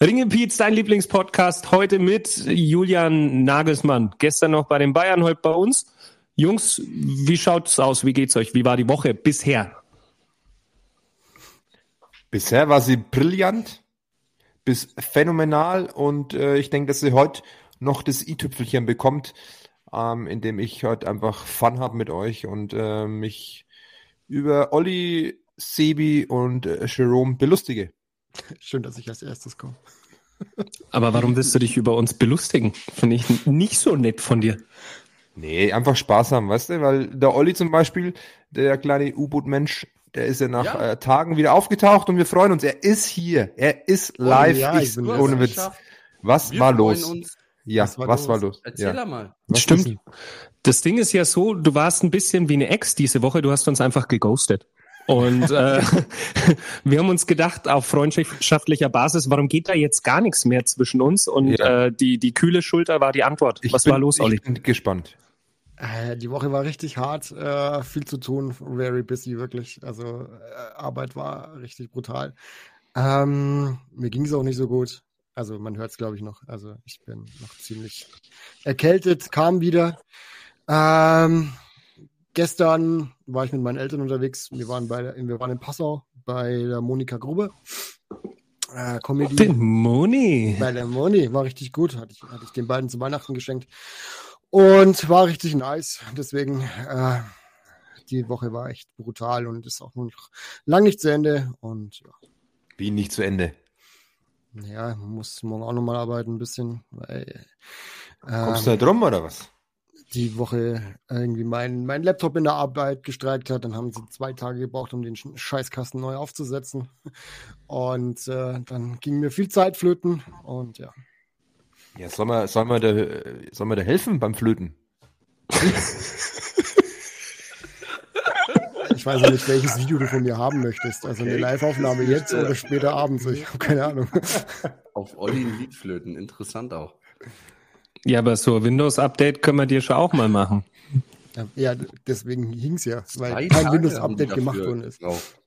Ringe Pietz, dein Lieblingspodcast, heute mit Julian Nagelsmann. Gestern noch bei den Bayern, heute bei uns. Jungs, wie schaut's aus? Wie geht's euch? Wie war die Woche bisher? Bisher war sie brillant, bis phänomenal und äh, ich denke, dass sie heute noch das i-Tüpfelchen bekommt, ähm, indem ich heute einfach Fun habe mit euch und äh, mich über Olli, Sebi und äh, Jerome belustige. Schön, dass ich als erstes komme. Aber warum willst du dich über uns belustigen? Finde ich nicht so nett von dir. Nee, einfach Spaß haben, weißt du? Weil der Olli zum Beispiel, der kleine U-Boot-Mensch, der ist ja nach ja. Äh, Tagen wieder aufgetaucht und wir freuen uns. Er ist hier. Er ist live. Oh, ja, ich, ich ohne Witz. Was wir war los? Uns. Ja, was war, was los? war los? Erzähl ja. mal. Was Stimmt. Das Ding ist ja so, du warst ein bisschen wie eine Ex diese Woche. Du hast uns einfach geghostet. Und äh, wir haben uns gedacht, auf freundschaftlicher Basis, warum geht da jetzt gar nichts mehr zwischen uns? Und ja. äh, die, die kühle Schulter war die Antwort. Ich Was bin, war los, Olli? Ich bin gespannt. Äh, die Woche war richtig hart, äh, viel zu tun, very busy, wirklich. Also äh, Arbeit war richtig brutal. Ähm, mir ging es auch nicht so gut. Also man hört es, glaube ich, noch. Also ich bin noch ziemlich erkältet, kam wieder. Ähm, gestern war ich mit meinen Eltern unterwegs. Wir waren bei, wir waren in Passau bei der Monika Grube. Äh, Comedy. Den Moni. Bei der Moni war richtig gut. Hatte ich, hatte ich den beiden zu Weihnachten geschenkt. Und war richtig nice. Deswegen, äh, die Woche war echt brutal und ist auch noch lang nicht zu Ende. Und ja. Wie nicht zu Ende? Ja, muss morgen auch nochmal arbeiten, ein bisschen. Weil, äh, Kommst du da drum oder was? Die Woche irgendwie mein, mein Laptop in der Arbeit gestreikt hat. Dann haben sie zwei Tage gebraucht, um den Scheißkasten neu aufzusetzen. Und äh, dann ging mir viel Zeit flöten und ja. Ja, soll man, soll man, da, soll man da helfen beim Flöten? ich weiß nicht, welches Video du von mir haben möchtest. Also eine Live-Aufnahme jetzt oder später abends. Ich habe keine Ahnung. Auf Olli ein Lied flöten, interessant auch. Ja, aber so Windows-Update können wir dir schon auch mal machen. Ja, deswegen hing es ja, weil kein Windows-Update gemacht worden ist. Drauf.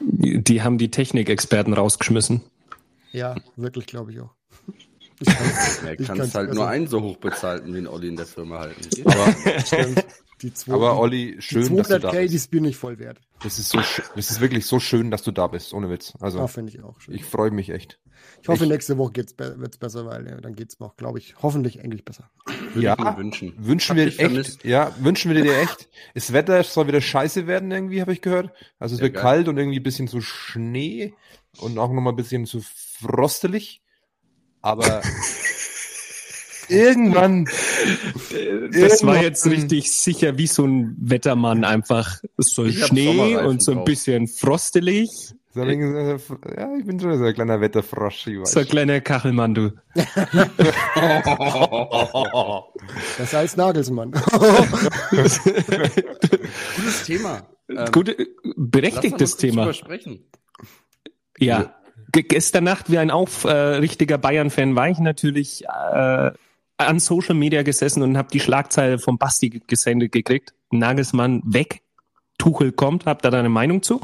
Die haben die Technikexperten rausgeschmissen. Ja, wirklich, glaube ich auch. Ich er kann es halt nur einen so hoch bezahlten wie ein Olli in der Firma halten. Aber, Die zwei, Aber Olli, schön, die dass du da bist. die ist mir nicht voll wert. Das ist so, das ist wirklich so schön, dass du da bist, ohne Witz. Also, ja, finde ich auch schön. Ich freue mich echt. Ich hoffe, ich, nächste Woche wird es besser, weil ja, dann es mir auch, glaube ich, hoffentlich endlich besser. Würde ja, wünschen. Wünschen wir echt. Vermisst. Ja, wünschen wir dir echt. Das Wetter soll wieder scheiße werden, irgendwie, habe ich gehört. Also es ja, wird geil. kalt und irgendwie ein bisschen so Schnee und auch nochmal ein bisschen zu frostelig. Aber irgendwann. Das irgendwann, war jetzt richtig sicher wie so ein Wettermann einfach. So Schnee und so ein bisschen frostelig. So ein, ja, ich bin schon so ein kleiner Wetterfrosch. So ein kleiner Kachelmann, du. das heißt Nagelsmann. Gutes Thema. Ähm, Gute, berechtigtes Thema. Ja. Gestern Nacht wie ein aufrichtiger äh, Bayern-Fan war ich natürlich äh, an Social Media gesessen und habe die Schlagzeile vom Basti gesendet gekriegt. Nagelsmann weg, Tuchel kommt. Habt ihr da eine Meinung zu?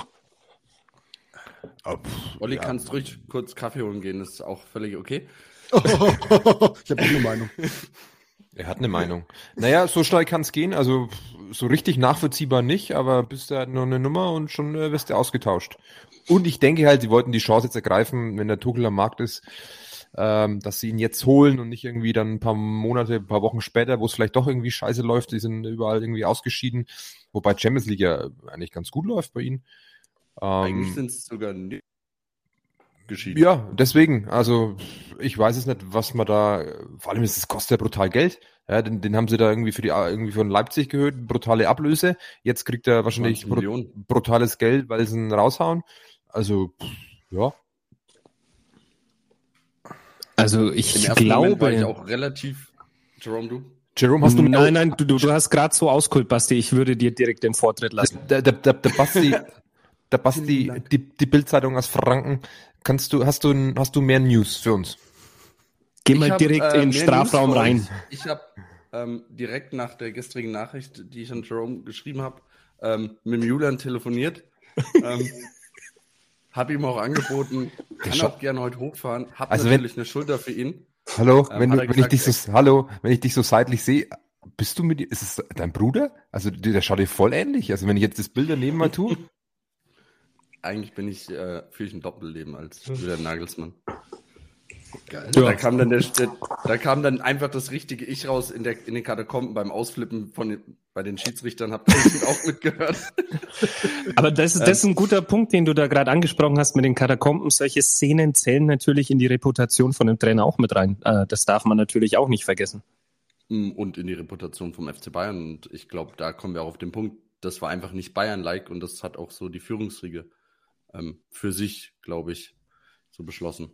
Oh, pff, Olli, ja. kannst ruhig kurz Kaffee holen gehen, das ist auch völlig okay. ich habe auch eine Meinung. Er hat eine Meinung. Naja, so schnell kann es gehen, also so richtig nachvollziehbar nicht, aber bist du halt nur eine Nummer und schon äh, wirst du ausgetauscht. Und ich denke halt, sie wollten die Chance jetzt ergreifen, wenn der Tuchel am Markt ist, ähm, dass sie ihn jetzt holen und nicht irgendwie dann ein paar Monate, ein paar Wochen später, wo es vielleicht doch irgendwie scheiße läuft, die sind überall irgendwie ausgeschieden, wobei Champions League ja eigentlich ganz gut läuft bei ihnen. Ähm, eigentlich sind es sogar nicht geschieden. Ja, deswegen, also ich weiß es nicht, was man da, vor allem ist es kostet ja brutal Geld. Ja, den, den haben sie da irgendwie für die irgendwie von Leipzig gehört, brutale Ablöse. Jetzt kriegt er wahrscheinlich br brutales Geld, weil sie ihn raushauen. Also, ja, also ich glaube. war ich auch relativ. Jerome, du? Jerome, hast du. Nein, nein, du, du hast gerade so auskult, Basti. Ich würde dir direkt den Vortritt lassen. Der, der, der, der Basti, der Basti, die, die Bildzeitung aus Franken. Kannst du, hast du, hast du mehr News für uns? Geh mal hab, direkt äh, in den Strafraum rein. Ich habe ähm, direkt nach der gestrigen Nachricht, die ich an Jerome geschrieben habe, ähm, mit Julian telefoniert. ähm, Hab ihm auch angeboten, kann auch gerne heute hochfahren. Hab Also natürlich eine Schulter für ihn. Hallo, Ähm, wenn, du, wenn ich dich so, hallo, wenn ich dich so seitlich sehe, bist du mit, ist es dein Bruder? Also der, schaut dir voll ähnlich. Also wenn ich jetzt das Bild daneben mal tue, Eigentlich bin ich, äh, führe ich ein Doppelleben als Julian Nagelsmann. Geil. Ja. Da kam dann der, der, da kam dann einfach das richtige Ich raus in der in den Katakomben beim Ausflippen von den, bei den Schiedsrichtern. Habt ihr auch mitgehört? Aber das, ist- das ist ein guter Punkt, den du da gerade angesprochen hast mit den Katakomben. Solche Szenen zählen natürlich in die Reputation von dem Trainer auch mit rein. Äh, Das darf man natürlich auch nicht vergessen. Mm, Und in die Reputation vom FC Bayern. Und ich glaube, da kommen wir auch auf den Punkt. Das war einfach nicht Bayern-like und das hat auch so die Führungsriege ähm, für sich, glaube ich, so beschlossen.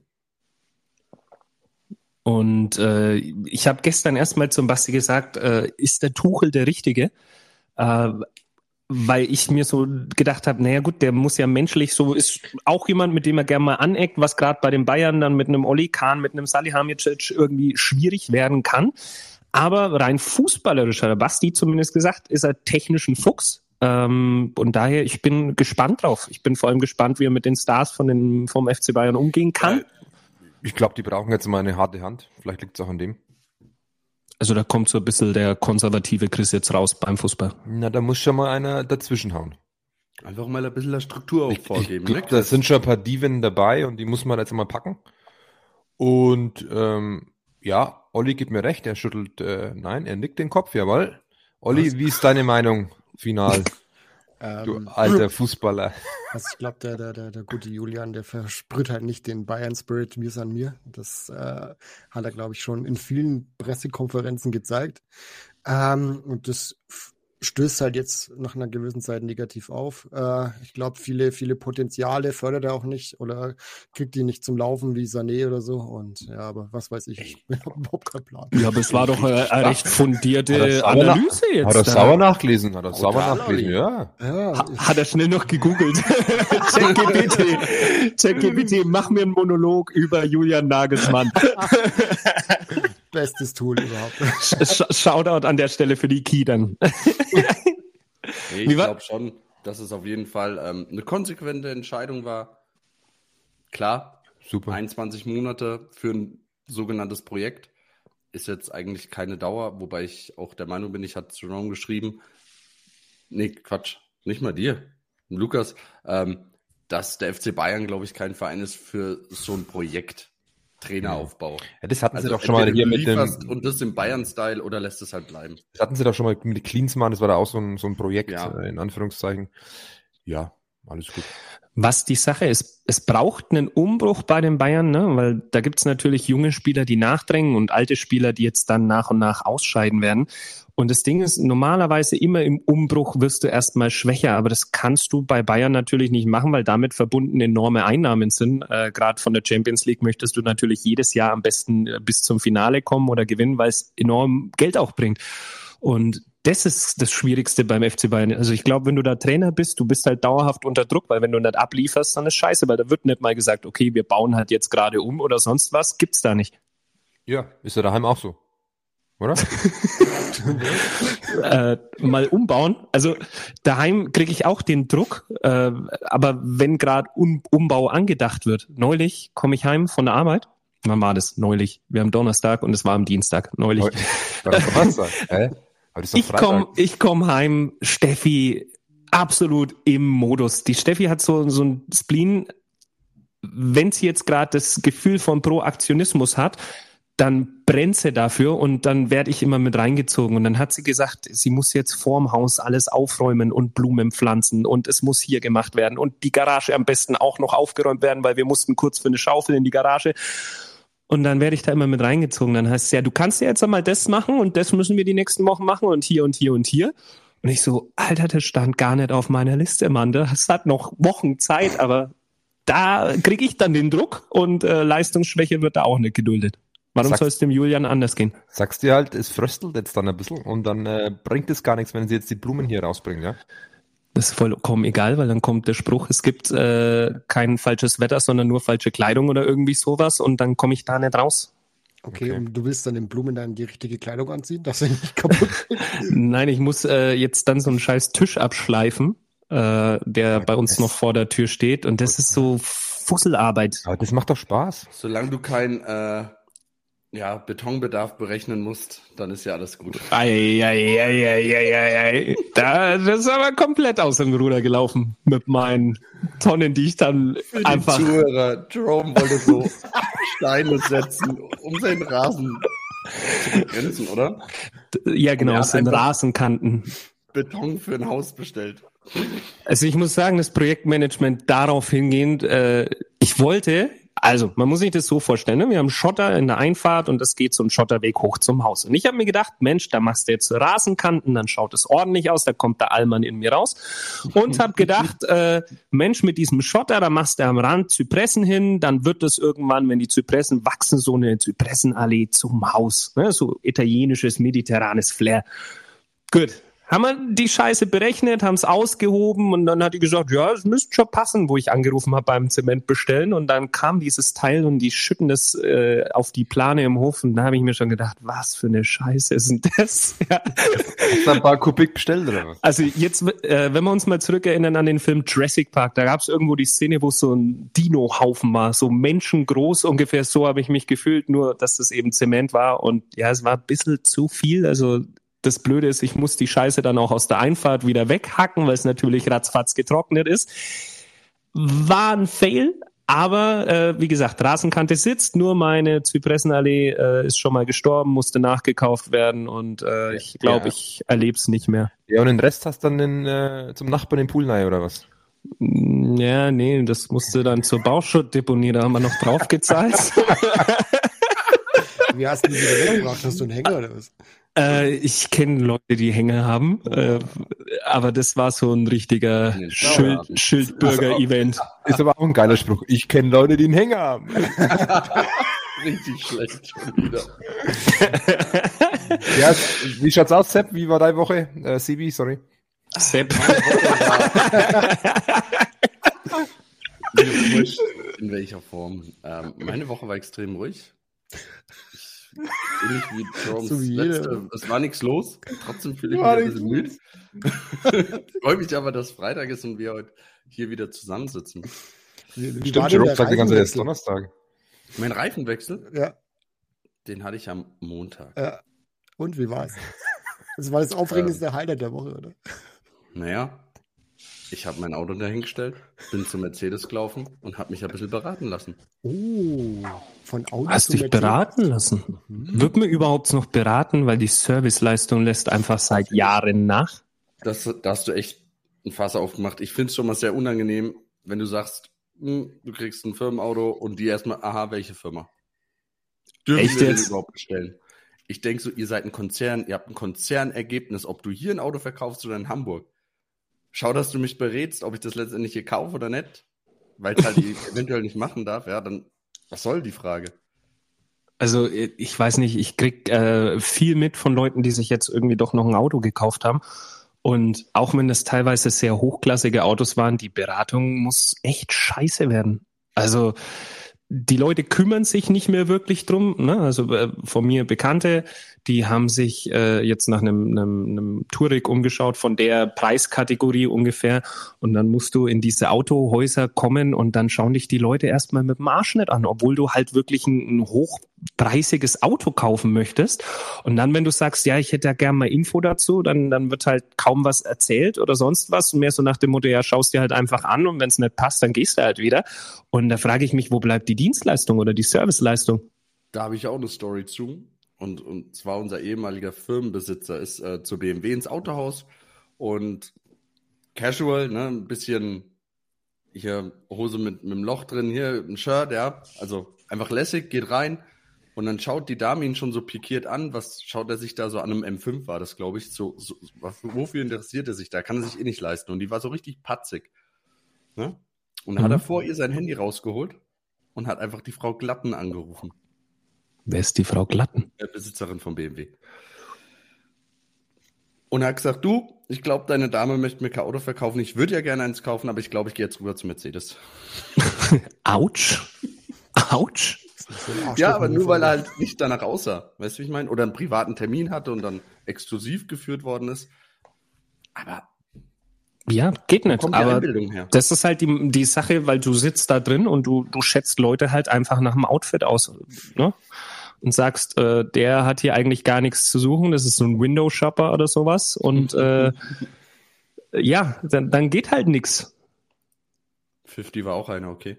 Und äh, ich habe gestern erstmal zum Basti gesagt, äh, ist der Tuchel der Richtige? Äh, weil ich mir so gedacht habe, naja gut, der muss ja menschlich so, ist auch jemand, mit dem er gerne mal aneckt, was gerade bei den Bayern dann mit einem Oli Kahn, mit einem Salihamidzic irgendwie schwierig werden kann. Aber rein fußballerisch, hat Basti zumindest gesagt, ist er technisch ein Fuchs. Ähm, und daher, ich bin gespannt drauf. Ich bin vor allem gespannt, wie er mit den Stars von den, vom FC Bayern umgehen kann. Ich glaube, die brauchen jetzt mal eine harte Hand. Vielleicht liegt es auch an dem. Also da kommt so ein bisschen der konservative Chris jetzt raus beim Fußball. Na, da muss schon mal einer dazwischenhauen. Einfach mal ein bisschen der Struktur auch Ich, ich vorgeben. glaub, ne? da sind schon ein paar Diven dabei und die muss man jetzt mal packen. Und ähm, ja, Olli gibt mir recht, er schüttelt, äh, nein, er nickt den Kopf, jawohl. Olli, wie ist deine Meinung final, du Ähm, alter Fußballer? Also ich glaube, der, der, der, der gute Julian, der versprüht halt nicht den Bayern-Spirit, mir an mir. Das äh, hat er, glaube ich, schon in vielen Pressekonferenzen gezeigt. Ähm, und das stößt halt jetzt nach einer gewissen Zeit negativ auf. Äh, ich glaube, viele, viele Potenziale fördert er auch nicht oder kriegt die nicht zum Laufen wie Sané oder so. Und ja, aber was weiß ich, ich habe überhaupt keinen Plan. Ja, aber es war doch eine, eine recht Hat er fundierte Analyse jetzt. Hat er da. sauber nachgelesen, hat er sauber nachgelesen, ja. Ja, Ha- Hat er schnell noch gegoogelt. ChatGPT, ChatGPT, mach mir einen Monolog über Julian Nagelsmann. bestes Tool überhaupt. Sh Shoutout an der Stelle für die. Nee, Wie ich glaube schon, dass es auf jeden Fall ähm, eine konsequente Entscheidung war. Klar, Super. 21 Monate für ein sogenanntes Projekt ist jetzt eigentlich keine Dauer, wobei ich auch der Meinung bin, ich hatte Jerome geschrieben, nee, Quatsch, nicht mal dir, Lukas, ähm, dass der FC Bayern, glaube ich, kein Verein ist für so ein Projekt. Traineraufbau. Ja, das hatten sie Also doch schon mal hier mit dem, und das im Bayern-Style oder lässt es halt bleiben. das hatten sie doch schon mal mit Klinsmann, das war da auch so ein, so ein Projekt, Ja. äh, in Anführungszeichen. Ja, alles gut. Was die Sache ist, es braucht einen Umbruch bei den Bayern, ne? weil da gibt's natürlich junge Spieler, die nachdrängen und alte Spieler, die jetzt dann nach und nach ausscheiden werden. Und das Ding ist, normalerweise immer im Umbruch wirst du erstmal schwächer, aber das kannst du bei Bayern natürlich nicht machen, weil damit verbunden enorme Einnahmen sind. Äh, Gerade von der Champions League möchtest du natürlich jedes Jahr am besten äh, bis zum Finale kommen oder gewinnen, weil es enorm Geld auch bringt. Und das ist das Schwierigste beim FC Bayern. Also ich glaube, wenn du da Trainer bist, du bist halt dauerhaft unter Druck, weil wenn du nicht ablieferst, dann ist scheiße, weil da wird nicht mal gesagt, okay, wir bauen halt jetzt gerade um oder sonst was, gibt's da nicht. Ja, ist ja daheim auch so. Oder? äh, mal umbauen. Also daheim kriege ich auch den Druck, äh, aber wenn gerade um, Umbau angedacht wird, neulich komme ich heim von der Arbeit. Wann war das? Neulich. Wir haben Donnerstag und es war am Dienstag. Neulich. War Donnerstag? Hä? Ich Freitag. komm, ich komm heim, Steffi absolut im Modus. Die Steffi hat so, so ein Spleen, wenn sie jetzt gerade das Gefühl von Proaktionismus hat, dann brennt sie dafür und dann werde ich immer mit reingezogen. Und dann hat sie gesagt, sie muss jetzt vorm Haus alles aufräumen und Blumen pflanzen und es muss hier gemacht werden und die Garage am besten auch noch aufgeräumt werden, weil wir mussten kurz für eine Schaufel in die Garage. Und dann werde ich da immer mit reingezogen. Dann heißt es ja, du kannst ja jetzt einmal das machen und das müssen wir die nächsten Wochen machen und hier und hier und hier. Und ich so, Alter, das stand gar nicht auf meiner Liste, Mann. Das hat noch Wochen Zeit, aber da kriege ich dann den Druck und äh, Leistungsschwäche wird da auch nicht geduldet. Warum soll es dem Julian anders gehen? Sagst dir halt, es fröstelt jetzt dann ein bisschen und dann äh, bringt es gar nichts, wenn sie jetzt die Blumen hier rausbringen, ja? Das ist vollkommen egal, weil dann kommt der Spruch, es gibt äh, kein falsches Wetter, sondern nur falsche Kleidung oder irgendwie sowas und dann komme ich da nicht raus. Okay, Okay. und du willst dann den Blumen dann die richtige Kleidung anziehen, dass sie nicht kaputt geht? Nein, ich muss äh, jetzt dann so einen scheiß Tisch abschleifen äh, der bei uns noch vor der Tür steht. Und das ist so Fusselarbeit. Aber das macht doch Spaß. Solange du kein äh, ja, Betonbedarf berechnen musst, dann ist ja alles gut. Eieieiei. Da, das ist aber komplett aus dem Ruder gelaufen mit meinen Tonnen, die ich dann Für einfach. Die Zuhörer, Jerome wollte so Steine setzen, um seinen Rasen zu begrenzen, oder? Ja, genau, es sind Rasenkanten. Beton für ein Haus bestellt. Also ich muss sagen, das Projektmanagement darauf hingehend, äh, ich wollte also, man muss sich das so vorstellen, ne? wir haben Schotter in der Einfahrt und es geht so ein Schotterweg hoch zum Haus. Und ich habe mir gedacht, Mensch, da machst du jetzt Rasenkanten, dann schaut es ordentlich aus, da kommt der Allmann in mir raus. Und habe gedacht, äh, Mensch, mit diesem Schotter, da machst du am Rand Zypressen hin, dann wird es irgendwann, wenn die Zypressen wachsen, so eine Zypressenallee zum Haus. Ne? So italienisches, mediterranes Flair. Gut, haben wir die Scheiße berechnet, haben es ausgehoben und dann hat die gesagt, ja, es müsste schon passen, wo ich angerufen habe beim Zement bestellen und dann kam dieses Teil und die schütten das äh, auf die Plane im Hof und da habe ich mir schon gedacht, was für eine Scheiße ist denn das? ja. Hast du ein paar Kubik bestellt oder was? Also jetzt, äh, wenn wir uns mal zurückerinnern an den Film Jurassic Park, da gab es irgendwo die Szene, wo so ein Dino-Haufen war, so menschengroß ungefähr, so habe ich mich gefühlt, nur dass das eben Zement war und ja, es war ein bisschen zu viel, also das Blöde ist, ich muss die Scheiße dann auch aus der Einfahrt wieder weghacken, weil es natürlich ratzfatz getrocknet ist. War ein Fail, aber äh, wie gesagt, Rasenkante sitzt, nur meine Zypressenallee äh, ist schon mal gestorben, musste nachgekauft werden und äh, ich glaube, ja. ich erlebe es nicht mehr. Ja, und den Rest hast du dann in, äh, zum Nachbarn im Pool nahe, oder was? Mm, ja, nee, das musste dann zur Bauschuttdeponie, da haben wir noch drauf gezahlt. Wie hast du die wieder weggebracht? Hast du einen Hänger oder was? Äh, ich kenne Leute, die Hänge haben, äh, aber das war so ein richtiger Schild, Schildbürger-Event. Ist aber auch ein geiler Spruch. Ich kenne Leute, die einen Hänger haben. Richtig schlecht schon wieder. ja, wie schaut's aus, Sepp? Wie war deine Woche? Äh, Sibi, sorry. Sepp. In welcher Form? Ähm, meine Woche war extrem ruhig. Ähnlich wie Jerome's so wie letzte. Es war nichts los. Trotzdem fühle ich mich ein bisschen müde. Freue mich aber, dass Freitag ist und wir heute hier wieder zusammensitzen. Wie, wie Stimmt, Jerome sagt die ganze Zeit, Donnerstag. Mein Reifenwechsel? Ja. Den hatte ich am Montag. Ja. Und wie war's? Das war das aufregendste ähm, Highlight der Woche, oder? Naja, ich habe mein Auto dahingestellt, bin zu Mercedes gelaufen und habe mich ein bisschen beraten lassen. Oh, von Auto Hast dich Mercedes? beraten lassen? Mhm. Wird mir überhaupt noch beraten, weil die Serviceleistung lässt einfach seit Jahren nach? Das, da hast du echt ein Fass aufgemacht. Ich finde es schon mal sehr unangenehm, wenn du sagst, hm, du kriegst ein Firmenauto und die erstmal, aha, welche Firma? Dürfen echt wir jetzt? überhaupt bestellen? Ich denke so, ihr seid ein Konzern, ihr habt ein Konzernergebnis, ob du hier ein Auto verkaufst oder in Hamburg schau, dass du mich berätst, ob ich das letztendlich hier kaufe oder nicht, weil es halt eventuell nicht machen darf, ja, dann was soll die Frage? Also ich weiß nicht, ich krieg äh, viel mit von Leuten, die sich jetzt irgendwie doch noch ein Auto gekauft haben. Und auch wenn das teilweise sehr hochklassige Autos waren, die Beratung muss echt scheiße werden. Also die Leute kümmern sich nicht mehr wirklich drum. Ne? Also äh, von mir Bekannte, die haben sich äh, jetzt nach einem, einem, einem Tourig umgeschaut von der Preiskategorie ungefähr. Und dann musst du in diese Autohäuser kommen und dann schauen dich die Leute erstmal mit dem Arsch nicht an, obwohl du halt wirklich ein, ein hochpreisiges Auto kaufen möchtest. Und dann, wenn du sagst, ja, ich hätte ja gern mal Info dazu, dann, dann wird halt kaum was erzählt oder sonst was. Und mehr so nach dem Motto, ja, schaust dir halt einfach an und wenn es nicht passt, dann gehst du halt wieder. Und da frage ich mich, wo bleibt die Dienstleistung oder die Serviceleistung? Da habe ich auch eine Story zu. Und, und zwar unser ehemaliger Firmenbesitzer ist äh, zu BMW ins Autohaus und casual, ne, ein bisschen hier Hose mit, mit einem Loch drin, hier ein Shirt, ja, also einfach lässig, geht rein und dann schaut die Dame ihn schon so pikiert an, was schaut er sich da so an einem M5 war das, glaube ich, so, so wofür interessiert er sich da, kann er sich eh nicht leisten und die war so richtig patzig, ne? Und dann mhm. hat er vor ihr sein Handy rausgeholt und hat einfach die Frau Glatten angerufen. Wer ist die Frau Glatten? Der Besitzerin von BMW. Und er hat gesagt, du, ich glaube, deine Dame möchte mir kein Auto verkaufen. Ich würde ja gerne eins kaufen, aber ich glaube, ich gehe jetzt rüber zu Mercedes. Autsch. Autsch. Ja, aber nur weil er halt nicht danach aussah. Weißt du, wie ich meine? Oder einen privaten Termin hatte und dann exklusiv geführt worden ist. Aber Ja, geht nicht. Aber das ist halt die, die Sache, weil du sitzt da drin und du, du schätzt Leute halt einfach nach dem Outfit aus. Ne? Und sagst, äh, der hat hier eigentlich gar nichts zu suchen, das ist so ein Window-Shopper oder sowas. Und äh, ja, dann, dann geht halt nix. 50 war auch einer, okay.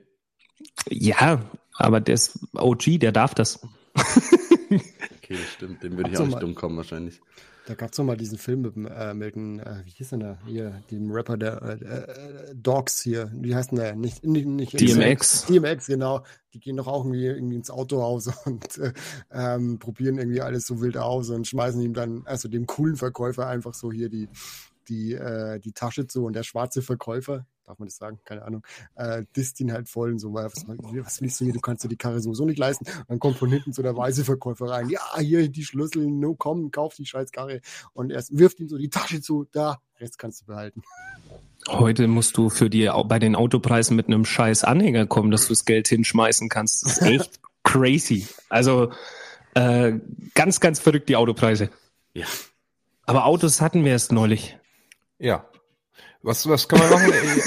Ja, aber der ist OG, der darf das. okay, das stimmt. Dem würde ich auch nicht dumm kommen wahrscheinlich. Da gab es noch mal diesen Film mit, äh, mit dem, äh, wie hieß denn der hier, dem Rapper der äh, äh, Dogs hier, wie heißt denn der? Nicht, nicht, nicht DMX. DMX, genau. Die gehen doch auch irgendwie, irgendwie ins Autohaus und äh, ähm, probieren irgendwie alles so wild aus und schmeißen ihm dann, also dem coolen Verkäufer einfach so hier die, die, äh, die Tasche zu und der schwarze Verkäufer, darf man das sagen, keine Ahnung, äh, disst ihn halt voll und so, weil, was, was willst du hier, du kannst dir die Karre sowieso nicht leisten. Und dann kommt von hinten so der weiße Verkäufer rein, ja, hier die Schlüssel, no, komm, kauf die scheiß Karre. Und er wirft ihm so die Tasche zu, da, Rest kannst du behalten. Heute musst du für die bei den Autopreisen mit einem scheiß Anhänger kommen, dass du das Geld hinschmeißen kannst. Das ist echt crazy. Also äh, ganz, ganz verrückt die Autopreise. Ja. Aber Autos hatten wir erst neulich. Ja. Was, was kann man machen?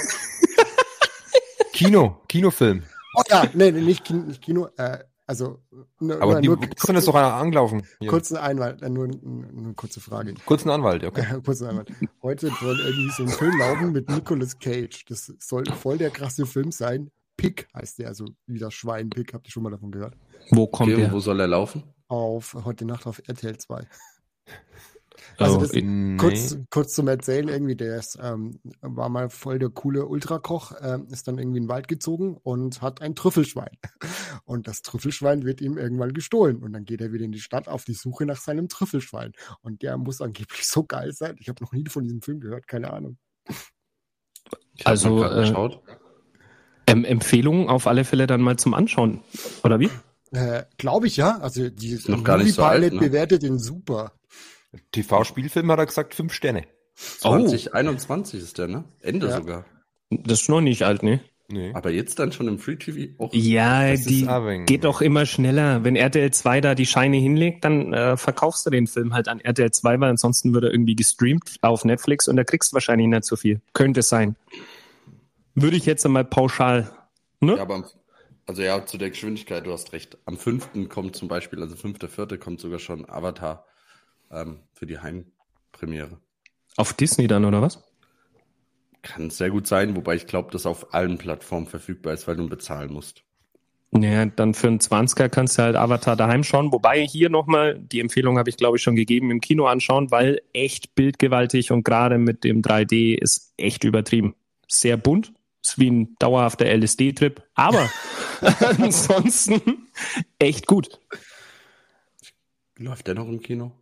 Kino, Kinofilm. Oh ja, nee, nee nicht, Kino, nicht Kino äh, also ne, Aber die nur, können das doch anlaufen. Hier. Kurzen Einwand, äh, nur, nur eine kurze Frage. Kurzen Anwalt, okay. Äh, kurzen Anwalt. Heute soll irgendwie so ein Film laufen mit Nicolas Cage. Das soll voll der krasse Film sein. Pick heißt der, also wieder Schwein Pick. Habt ihr schon mal davon gehört? Wo kommt okay, der? Wo soll er laufen? Auf heute Nacht auf RTL 2. Also oh, das, nee. kurz, kurz zum Erzählen, irgendwie, der ist, ähm, war mal voll der coole Ultrakoch, ähm, ist dann irgendwie in den Wald gezogen und hat ein Trüffelschwein. Und das Trüffelschwein wird ihm irgendwann gestohlen. Und dann geht er wieder in die Stadt auf die Suche nach seinem Trüffelschwein. Und der muss angeblich so geil sein. Ich habe noch nie von diesem Film gehört, keine Ahnung. Also äh, ähm, Empfehlungen auf alle Fälle dann mal zum Anschauen, oder wie? Äh, Glaube ich ja. Also die ist noch gar nicht so alt, ne? bewertet den super. TV-Spielfilm hat er gesagt, fünf Sterne. 2021 oh. ist der, ne? Ende ja. sogar. Das ist noch nicht alt, ne? Nee. Aber jetzt dann schon im Free TV auch. Ja, die geht doch immer schneller. Wenn RTL 2 da die Scheine hinlegt, dann äh, verkaufst du den Film halt an RTL 2, weil ansonsten würde er irgendwie gestreamt auf Netflix und da kriegst du wahrscheinlich nicht so viel. Könnte sein. Würde ich jetzt einmal pauschal. Ne? Ja, aber also ja, zu der Geschwindigkeit, du hast recht. Am 5. kommt zum Beispiel, also 5.4. kommt sogar schon Avatar ähm, für die Heimpremiere. Auf Disney dann, oder was? Kann sehr gut sein, wobei ich glaube, dass auf allen Plattformen verfügbar ist, weil du bezahlen musst. Naja, dann für einen 20er kannst du halt Avatar daheim schauen. Wobei hier nochmal, die Empfehlung habe ich glaube ich schon gegeben, im Kino anschauen, weil echt bildgewaltig und gerade mit dem 3D ist echt übertrieben. Sehr bunt, ist wie ein dauerhafter LSD-Trip, aber ansonsten echt gut. Läuft der noch im Kino?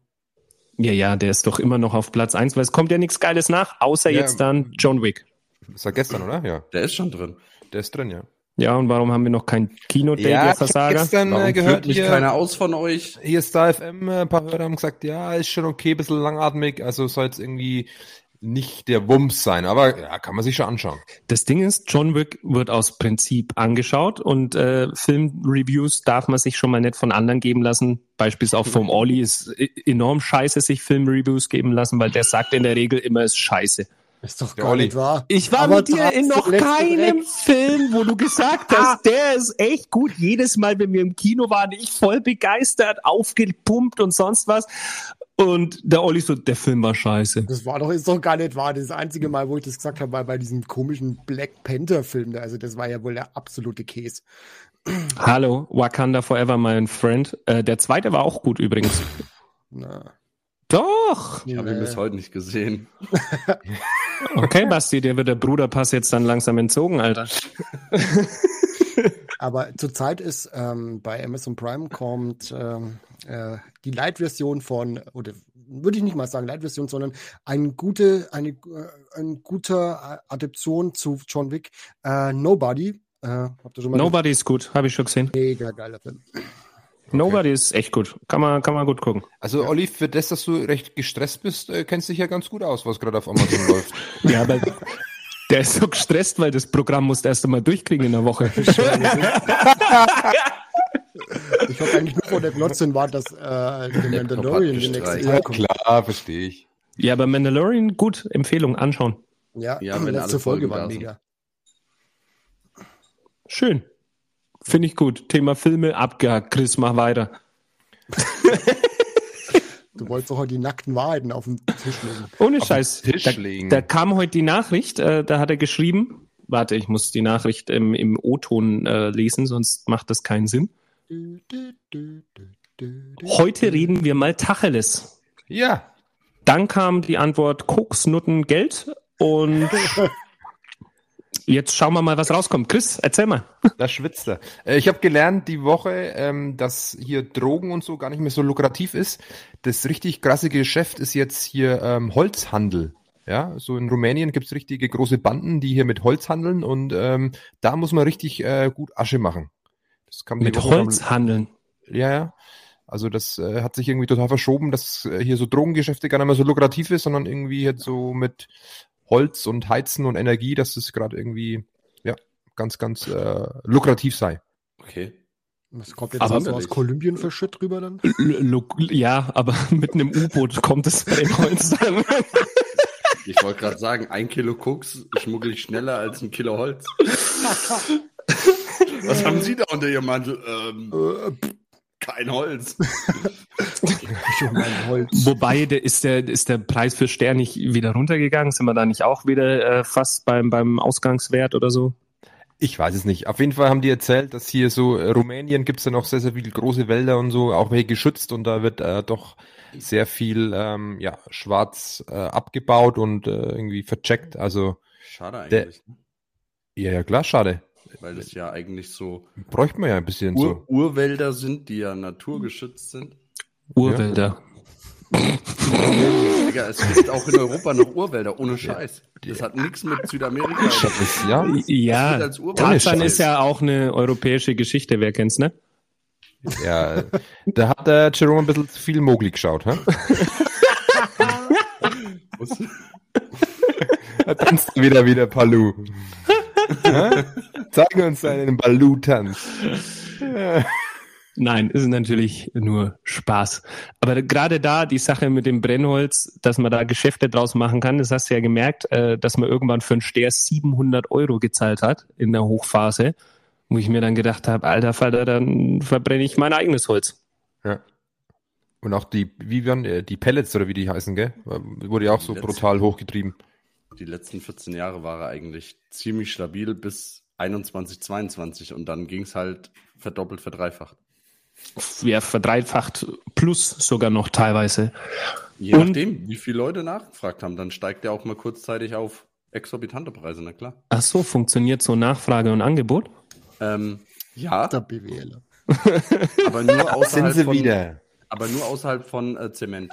Ja, ja, der ist doch immer noch auf Platz eins, weil es kommt ja nichts Geiles nach, außer ja, jetzt dann John Wick. Das war gestern, oder? Ja. Der ist schon drin. Der ist drin, ja. Ja, und warum haben wir noch kein Kino-Date, ja, Versager? Gestern warum gehört mich keiner aus von euch. Hier Star FM, äh, ein paar Hörer haben gesagt, ja, ist schon okay, bisschen langatmig, also soll jetzt irgendwie nicht der Wumms sein, aber ja, kann man sich schon anschauen. Das Ding ist, John Wick wird aus Prinzip angeschaut und äh, Filmreviews darf man sich schon mal nicht von anderen geben lassen. Beispielsweise auch vom Olli ist enorm scheiße, sich Filmreviews geben lassen, weil der sagt in der Regel immer, es ist scheiße. Ist doch gar nicht wahr. Ich war aber mit dir in noch keinem Film, wo du gesagt hast, der ist echt gut. Jedes Mal, wenn wir im Kino waren, ich voll begeistert, aufgepumpt und sonst was. Und der Olli so, der Film war scheiße. Das war doch, ist doch gar nicht wahr. Das, einzige Mal, wo ich das gesagt habe, war bei diesem komischen Black Panther Film. Also das war ja wohl der absolute Käse. Hallo, Wakanda Forever, my friend. Äh, der zweite war auch gut übrigens. Na. Doch! Ich habe ihn bis heute nicht gesehen. okay, Basti, dir wird der Bruderpass jetzt dann langsam entzogen, Alter. Aber zurzeit ist ähm, bei Amazon Prime kommt ähm, äh, die Light-Version von, oder würde ich nicht mal sagen Light-Version, sondern eine gute, eine, äh, eine gute Adaption zu John Wick. Äh, Nobody. Äh, habt ihr schon mal Nobody ist gut, habe ich schon gesehen. Mega geiler Film. Okay. Nobody ist echt gut. Kann man, kann man gut gucken. Also, ja. Olli, für das, dass du recht gestresst bist, äh, kennst du dich ja ganz gut aus, was gerade auf Amazon läuft. Ja, aber der ist so gestresst, weil das Programm musst du erst einmal durchkriegen in der Woche. Ich hoffe eigentlich nur vor der Glotze war, dass äh, der Mandalorian den nächsten Ja, klar, verstehe ich. Ja, aber Mandalorian, gut, Empfehlung, anschauen. Ja, ja wenn letzte Folge war mega. Schön. Finde ich gut. Thema Filme abgehakt. Chris, mach weiter. Du wolltest doch heute die nackten Wahrheiten auf den Tisch legen. Ohne auf Scheiß. Da, da, kam heute die Nachricht, äh, da hat er geschrieben, warte, ich muss die Nachricht im, im O-Ton äh, lesen, sonst macht das keinen Sinn. Heute reden wir mal Tacheles. Ja. Dann kam die Antwort Koks, Nutten, Geld und Jetzt schauen wir mal, was rauskommt. Chris, erzähl mal. Da schwitzt er. Äh, ich habe gelernt die Woche, ähm, dass hier Drogen und so gar nicht mehr so lukrativ ist. Das richtig krasse Geschäft ist jetzt hier ähm, Holzhandel. Ja, so in Rumänien gibt's richtige große Banden, die hier mit Holz handeln und ähm, da muss man richtig äh, gut Asche machen. Das kann mit Holz am, handeln? Ja, ja. Also das äh, hat sich irgendwie total verschoben, dass äh, hier so Drogengeschäfte gar nicht mehr so lukrativ ist, sondern irgendwie jetzt so mit Holz und Heizen und Energie, dass das gerade irgendwie ja ganz, ganz äh, lukrativ sei. Okay. Was kommt jetzt aber aus Kolumbien für Shit drüber dann? Ja, aber mit einem U-Boot kommt es bei dem Holz dann. Ich wollte gerade sagen, ein Kilo Koks schmuggle ich schneller als ein Kilo Holz. Was haben Sie da unter Ihrem Mantel? Ähm, äh, kein Holz. Holz. Wobei der, ist, der, ist der Preis für Stern nicht wieder runtergegangen? Sind wir da nicht auch wieder äh, fast beim, beim Ausgangswert oder so? Ich weiß es nicht. Auf jeden Fall haben die erzählt, dass hier so äh, Rumänien gibt es ja noch sehr, sehr viele große Wälder und so, auch welche geschützt und da wird äh, doch sehr viel ähm, ja, schwarz äh, abgebaut und äh, irgendwie vercheckt. Also schade eigentlich. Der, ne? ja, ja, klar, schade. Weil es ja eigentlich so. Bräuchte man ja ein bisschen Ur so. Urwälder sind, die ja naturgeschützt sind. Urwälder. Ja. es gibt auch in Europa noch Urwälder, ohne Scheiß. Das hat nichts mit Südamerika. Ja, ja. Tarzan ist ja auch eine europäische Geschichte, wer kennt's, ne? Ja, da hat der Jerome ein bisschen zu viel Mogli geschaut, hä? da tanzt wieder wieder Palu. Zeig uns deinen Balu-Tanz. Nein, ist natürlich nur Spaß. Aber gerade da die Sache mit dem Brennholz, dass man da Geschäfte draus machen kann, das hast du ja gemerkt, äh, dass man irgendwann für einen Steher 700 Euro gezahlt hat in der Hochphase, wo ich mir dann gedacht habe, alter Vater, dann verbrenne ich mein eigenes Holz. Ja. Und auch die, wie werden äh, die Pellets oder wie die heißen, gell? Wurde ja auch so brutal hochgetrieben die letzten 14 Jahre war er eigentlich ziemlich stabil bis 21, 22 und dann ging es halt verdoppelt, verdreifacht. Ja, verdreifacht plus sogar noch teilweise. Je und, nachdem, wie viele Leute nachgefragt haben, dann steigt er auch mal kurzzeitig auf exorbitante Preise, na klar. Ach so, funktioniert so Nachfrage und Angebot? Ähm, ja. Der BWLer. aber nur außerhalb Sind sie von, wieder. Aber nur außerhalb von äh, Zement.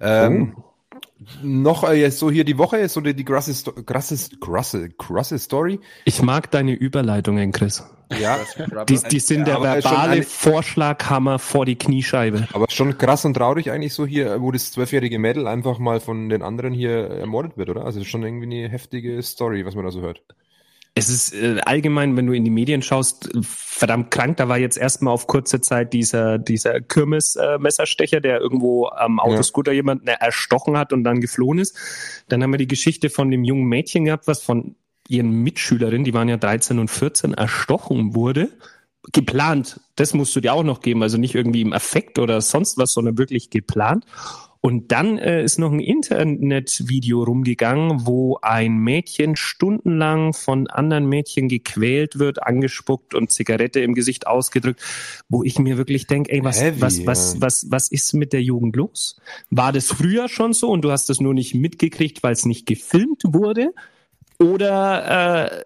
Ähm, oh noch äh, jetzt so hier die Woche ist so die, die krasse, krasse, krasse, krasse Story. Ich mag deine Überleitungen, Chris. Ja, die, die sind der verbale Vorschlaghammer vor die Kniescheibe. Aber schon krass und traurig eigentlich so hier, wo das zwölfjährige Mädel einfach mal von den anderen hier ermordet wird, oder? Also schon irgendwie eine heftige Story, was man da so hört es ist äh, allgemein, wenn du in die Medien schaust, verdammt krank. Da war jetzt erstmal auf kurze Zeit dieser, dieser Kirmes-Messerstecher, äh, der irgendwo am Autoscooter ja. jemanden erstochen hat und dann geflohen ist. Dann haben wir die Geschichte von dem jungen Mädchen gehabt, was von ihren Mitschülerinnen, die waren ja 13 und 14, erstochen wurde. Geplant. Das musst du dir auch noch geben. Also nicht irgendwie im Affekt oder sonst was, sondern wirklich geplant. Und dann äh, ist noch ein Internetvideo rumgegangen, wo ein Mädchen stundenlang von anderen Mädchen gequält wird, angespuckt und Zigarette im Gesicht ausgedrückt, wo ich mir wirklich denke, ey, was, Heavy, was, was, was, was ist mit der Jugend los? War das früher schon so und du hast das nur nicht mitgekriegt, weil es nicht gefilmt wurde? Oder äh,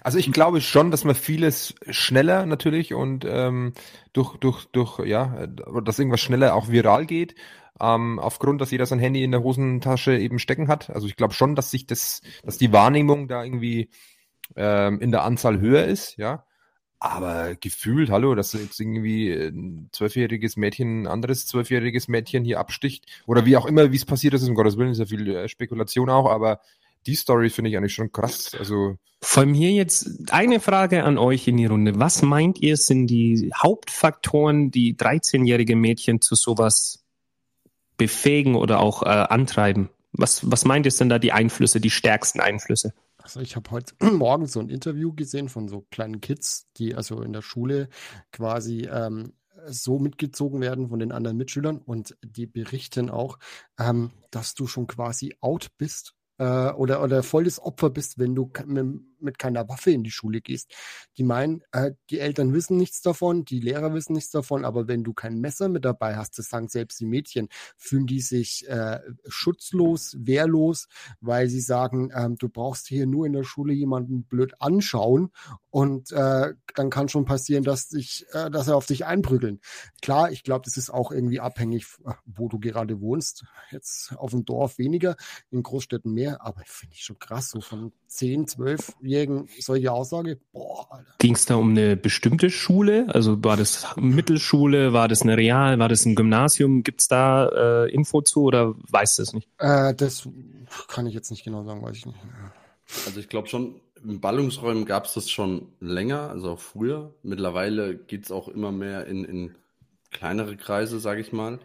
also ich glaube schon, dass man vieles schneller natürlich und ähm, durch, durch, durch, ja, dass irgendwas schneller auch viral geht ähm, aufgrund, dass jeder sein Handy in der Hosentasche eben stecken hat. Also ich glaube schon, dass sich das, dass die Wahrnehmung da irgendwie ähm, in der Anzahl höher ist, ja. Aber gefühlt, hallo, dass jetzt irgendwie ein zwölfjähriges Mädchen ein anderes zwölfjähriges Mädchen hier absticht oder wie auch immer, wie es passiert ist, um Gottes Willen, ist ja viel äh, Spekulation auch, aber die Story finde ich eigentlich schon krass. Also von mir jetzt eine Frage an euch in die Runde. Was meint ihr sind die Hauptfaktoren, die 13-jährige Mädchen zu sowas befähigen oder auch äh, antreiben? Was, was meint ihr denn da die Einflüsse, die stärksten Einflüsse? Also ich habe heute Morgen so ein Interview gesehen von so kleinen Kids, die also in der Schule quasi ähm, so mitgezogen werden von den anderen Mitschülern und die berichten auch, ähm, dass du schon quasi out bist äh, oder, oder volles Opfer bist, wenn du mit, mit keiner Waffe in die Schule gehst. Die meinen, äh, die Eltern wissen nichts davon, die Lehrer wissen nichts davon, aber wenn du kein Messer mit dabei hast, das sagen selbst die Mädchen, fühlen die sich äh, schutzlos, wehrlos, weil sie sagen, ähm, du brauchst hier nur in der Schule jemanden blöd anschauen und äh, dann kann schon passieren, dass, dich, äh, dass er auf dich einprügeln. Klar, ich glaube, das ist auch irgendwie abhängig, wo du gerade wohnst. Jetzt auf dem Dorf weniger, in Großstädten mehr, aber finde ich schon krass, so von 10, 12-Jährigen solche Aussage. Ging es da um eine bestimmte Schule? Also war das Mittelschule, war das eine Real, war das ein Gymnasium? Gibt es da äh, Info zu oder weißt du es nicht? Äh, das kann ich jetzt nicht genau sagen, weiß ich nicht. Also ich glaube schon, in Ballungsräumen gab es das schon länger, also auch früher. Mittlerweile geht es auch immer mehr in, in kleinere Kreise, sage ich mal.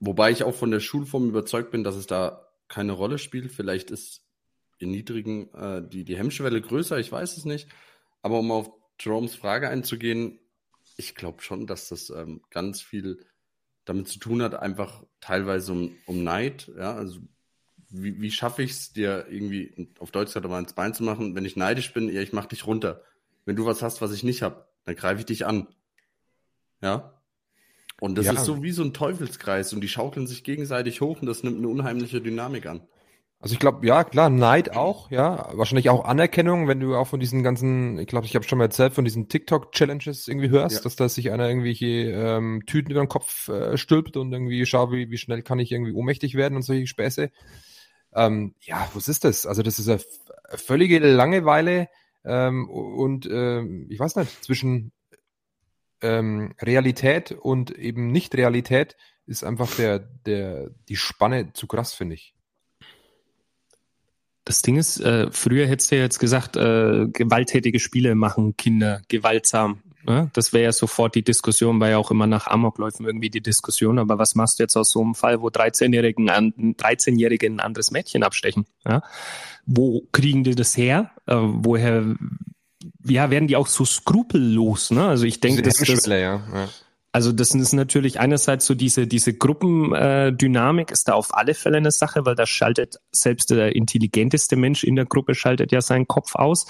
Wobei ich auch von der Schulform überzeugt bin, dass es da keine Rolle spielt. Vielleicht ist niedrigen äh, die, die Hemmschwelle größer, ich weiß es nicht. Aber um auf Jeromes Frage einzugehen, ich glaube schon, dass das ähm, ganz viel damit zu tun hat, einfach teilweise um, um Neid. Ja, also wie, wie schaffe ich es dir irgendwie auf Deutsch gesagt mal ins Bein zu machen? Wenn ich neidisch bin, ja, ich mach dich runter. Wenn du was hast, was ich nicht habe, dann greife ich dich an. Ja. Und das ja. ist so wie so ein Teufelskreis und die schaukeln sich gegenseitig hoch und das nimmt eine unheimliche Dynamik an. Also ich glaube, ja, klar, Neid auch, ja, wahrscheinlich auch Anerkennung, wenn du auch von diesen ganzen, ich glaube, ich habe schon mal erzählt, von diesen TikTok-Challenges irgendwie hörst, ja. dass da sich einer irgendwelche ähm, Tüten über den Kopf äh, stülpt und irgendwie schau, wie, wie schnell kann ich irgendwie ohnmächtig werden und solche Späße. Ähm, ja, was ist das? Also das ist eine völlige Langeweile ähm, und äh, ich weiß nicht, zwischen ähm, Realität und eben Nicht-Realität ist einfach der, der, die Spanne zu krass, finde ich. Das Ding ist, äh, früher hättest du ja jetzt gesagt, äh, gewalttätige Spiele machen Kinder gewaltsam. Ne? Das wäre ja sofort die Diskussion, war ja auch immer nach Amokläufen irgendwie die Diskussion. Aber was machst du jetzt aus so einem Fall, wo 13-Jährigen an, 13-Jährigen ein anderes Mädchen abstechen? Ja? Wo kriegen die das her? Äh, woher ja, werden die auch so skrupellos, ne? Also ich denke, dass das, ja. ja. Also das ist natürlich einerseits so diese, diese Gruppendynamik ist da auf alle Fälle eine Sache, weil da schaltet selbst der intelligenteste Mensch in der Gruppe schaltet ja seinen Kopf aus.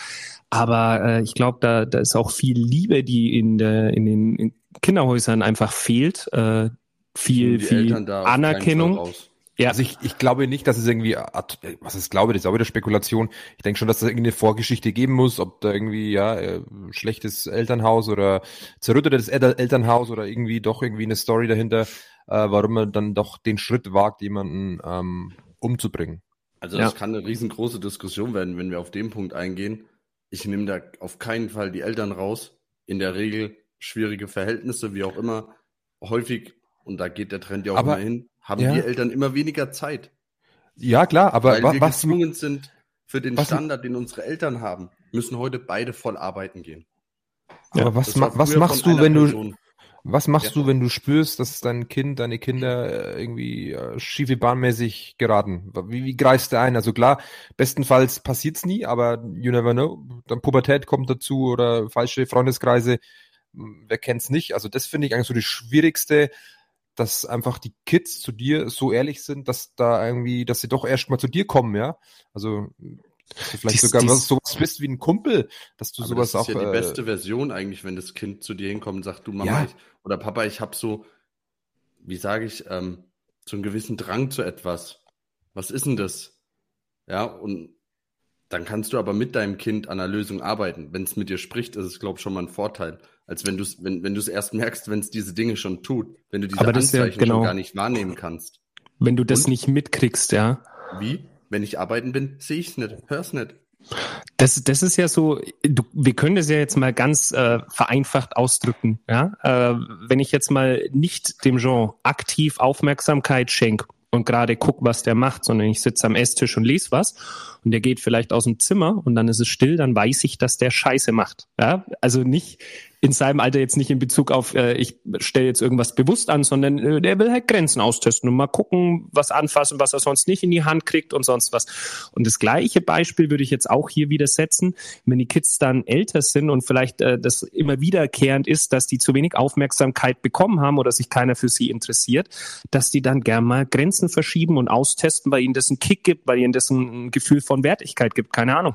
Aber äh, ich glaube, da, da ist auch viel Liebe, die in, der, in den in Kinderhäusern einfach fehlt. Äh, viel, viel Anerkennung. Ja. Also ich, ich glaube nicht, dass es irgendwie, was ist glaube, das ist auch wieder Spekulation. Ich denke schon, dass es irgendwie eine Vorgeschichte geben muss, ob da irgendwie, ja, äh, schlechtes Elternhaus oder zerrüttetes Elternhaus oder irgendwie doch irgendwie eine Story dahinter, äh, warum man dann doch den Schritt wagt, jemanden ähm, umzubringen. Also das ja. kann eine riesengroße Diskussion werden, wenn wir auf den Punkt eingehen. Ich nehme da auf keinen Fall die Eltern raus. In der Regel schwierige Verhältnisse, wie auch immer, häufig, und da geht der Trend ja auch Aber, immer hin, haben ja. wir Eltern immer weniger Zeit. Ja, klar, aber weil wir was gezwungen sind für den Standard, den unsere Eltern haben, müssen heute beide voll arbeiten gehen. Ja, aber was, ma was machst du, wenn Person. du was machst ja. du, wenn du spürst, dass dein Kind, deine Kinder äh, irgendwie äh, schiefe bahnmäßig geraten? Wie, wie greifst du ein? Also klar, bestenfalls passiert's nie, aber you never know. Dann Pubertät kommt dazu oder falsche Freundeskreise. Wer kennt's nicht? Also das finde ich eigentlich so die schwierigste dass einfach die Kids zu dir so ehrlich sind, dass da irgendwie, dass sie doch erst mal zu dir kommen, ja. Also dass du vielleicht dies, sogar dies, sowas bist wie ein Kumpel, dass du sowas auch. Das ist ja die äh, beste Version eigentlich, wenn das Kind zu dir hinkommt und sagt, du Mama ja. ich, oder Papa, ich habe so, wie sage ich, ähm, so einen gewissen Drang zu etwas. Was ist denn das? Ja, und dann kannst du aber mit deinem Kind an einer Lösung arbeiten. Wenn es mit dir spricht, ist es, glaube ich, schon mal ein Vorteil als wenn du es wenn, wenn erst merkst, wenn es diese Dinge schon tut, wenn du diese Aber Anzeichen ja, genau. schon gar nicht wahrnehmen kannst. Wenn du das Und? nicht mitkriegst, ja. Wie? Wenn ich arbeiten bin, sehe ich es nicht, hör's nicht. Das, das ist ja so, du, wir können das ja jetzt mal ganz äh, vereinfacht ausdrücken. Ja? Äh, wenn ich jetzt mal nicht dem Jean aktiv Aufmerksamkeit schenke und gerade guck, was der macht, sondern ich sitze am Esstisch und lese was und der geht vielleicht aus dem Zimmer und dann ist es still, dann weiß ich, dass der Scheiße macht. Ja? Also nicht in seinem Alter jetzt nicht in Bezug auf, äh, ich stelle jetzt irgendwas bewusst an, sondern äh, der will halt Grenzen austesten und mal gucken, was anfassen, was er sonst nicht in die Hand kriegt und sonst was. Und das gleiche Beispiel würde ich jetzt auch hier wieder setzen, wenn die Kids dann älter sind und vielleicht äh, das immer wiederkehrend ist, dass die zu wenig Aufmerksamkeit bekommen haben oder sich keiner für sie interessiert, dass die dann gern mal Grenzen verschieben und austesten, weil ihnen das einen Kick gibt, weil ihnen das ein Gefühl von Wertigkeit gibt, keine Ahnung.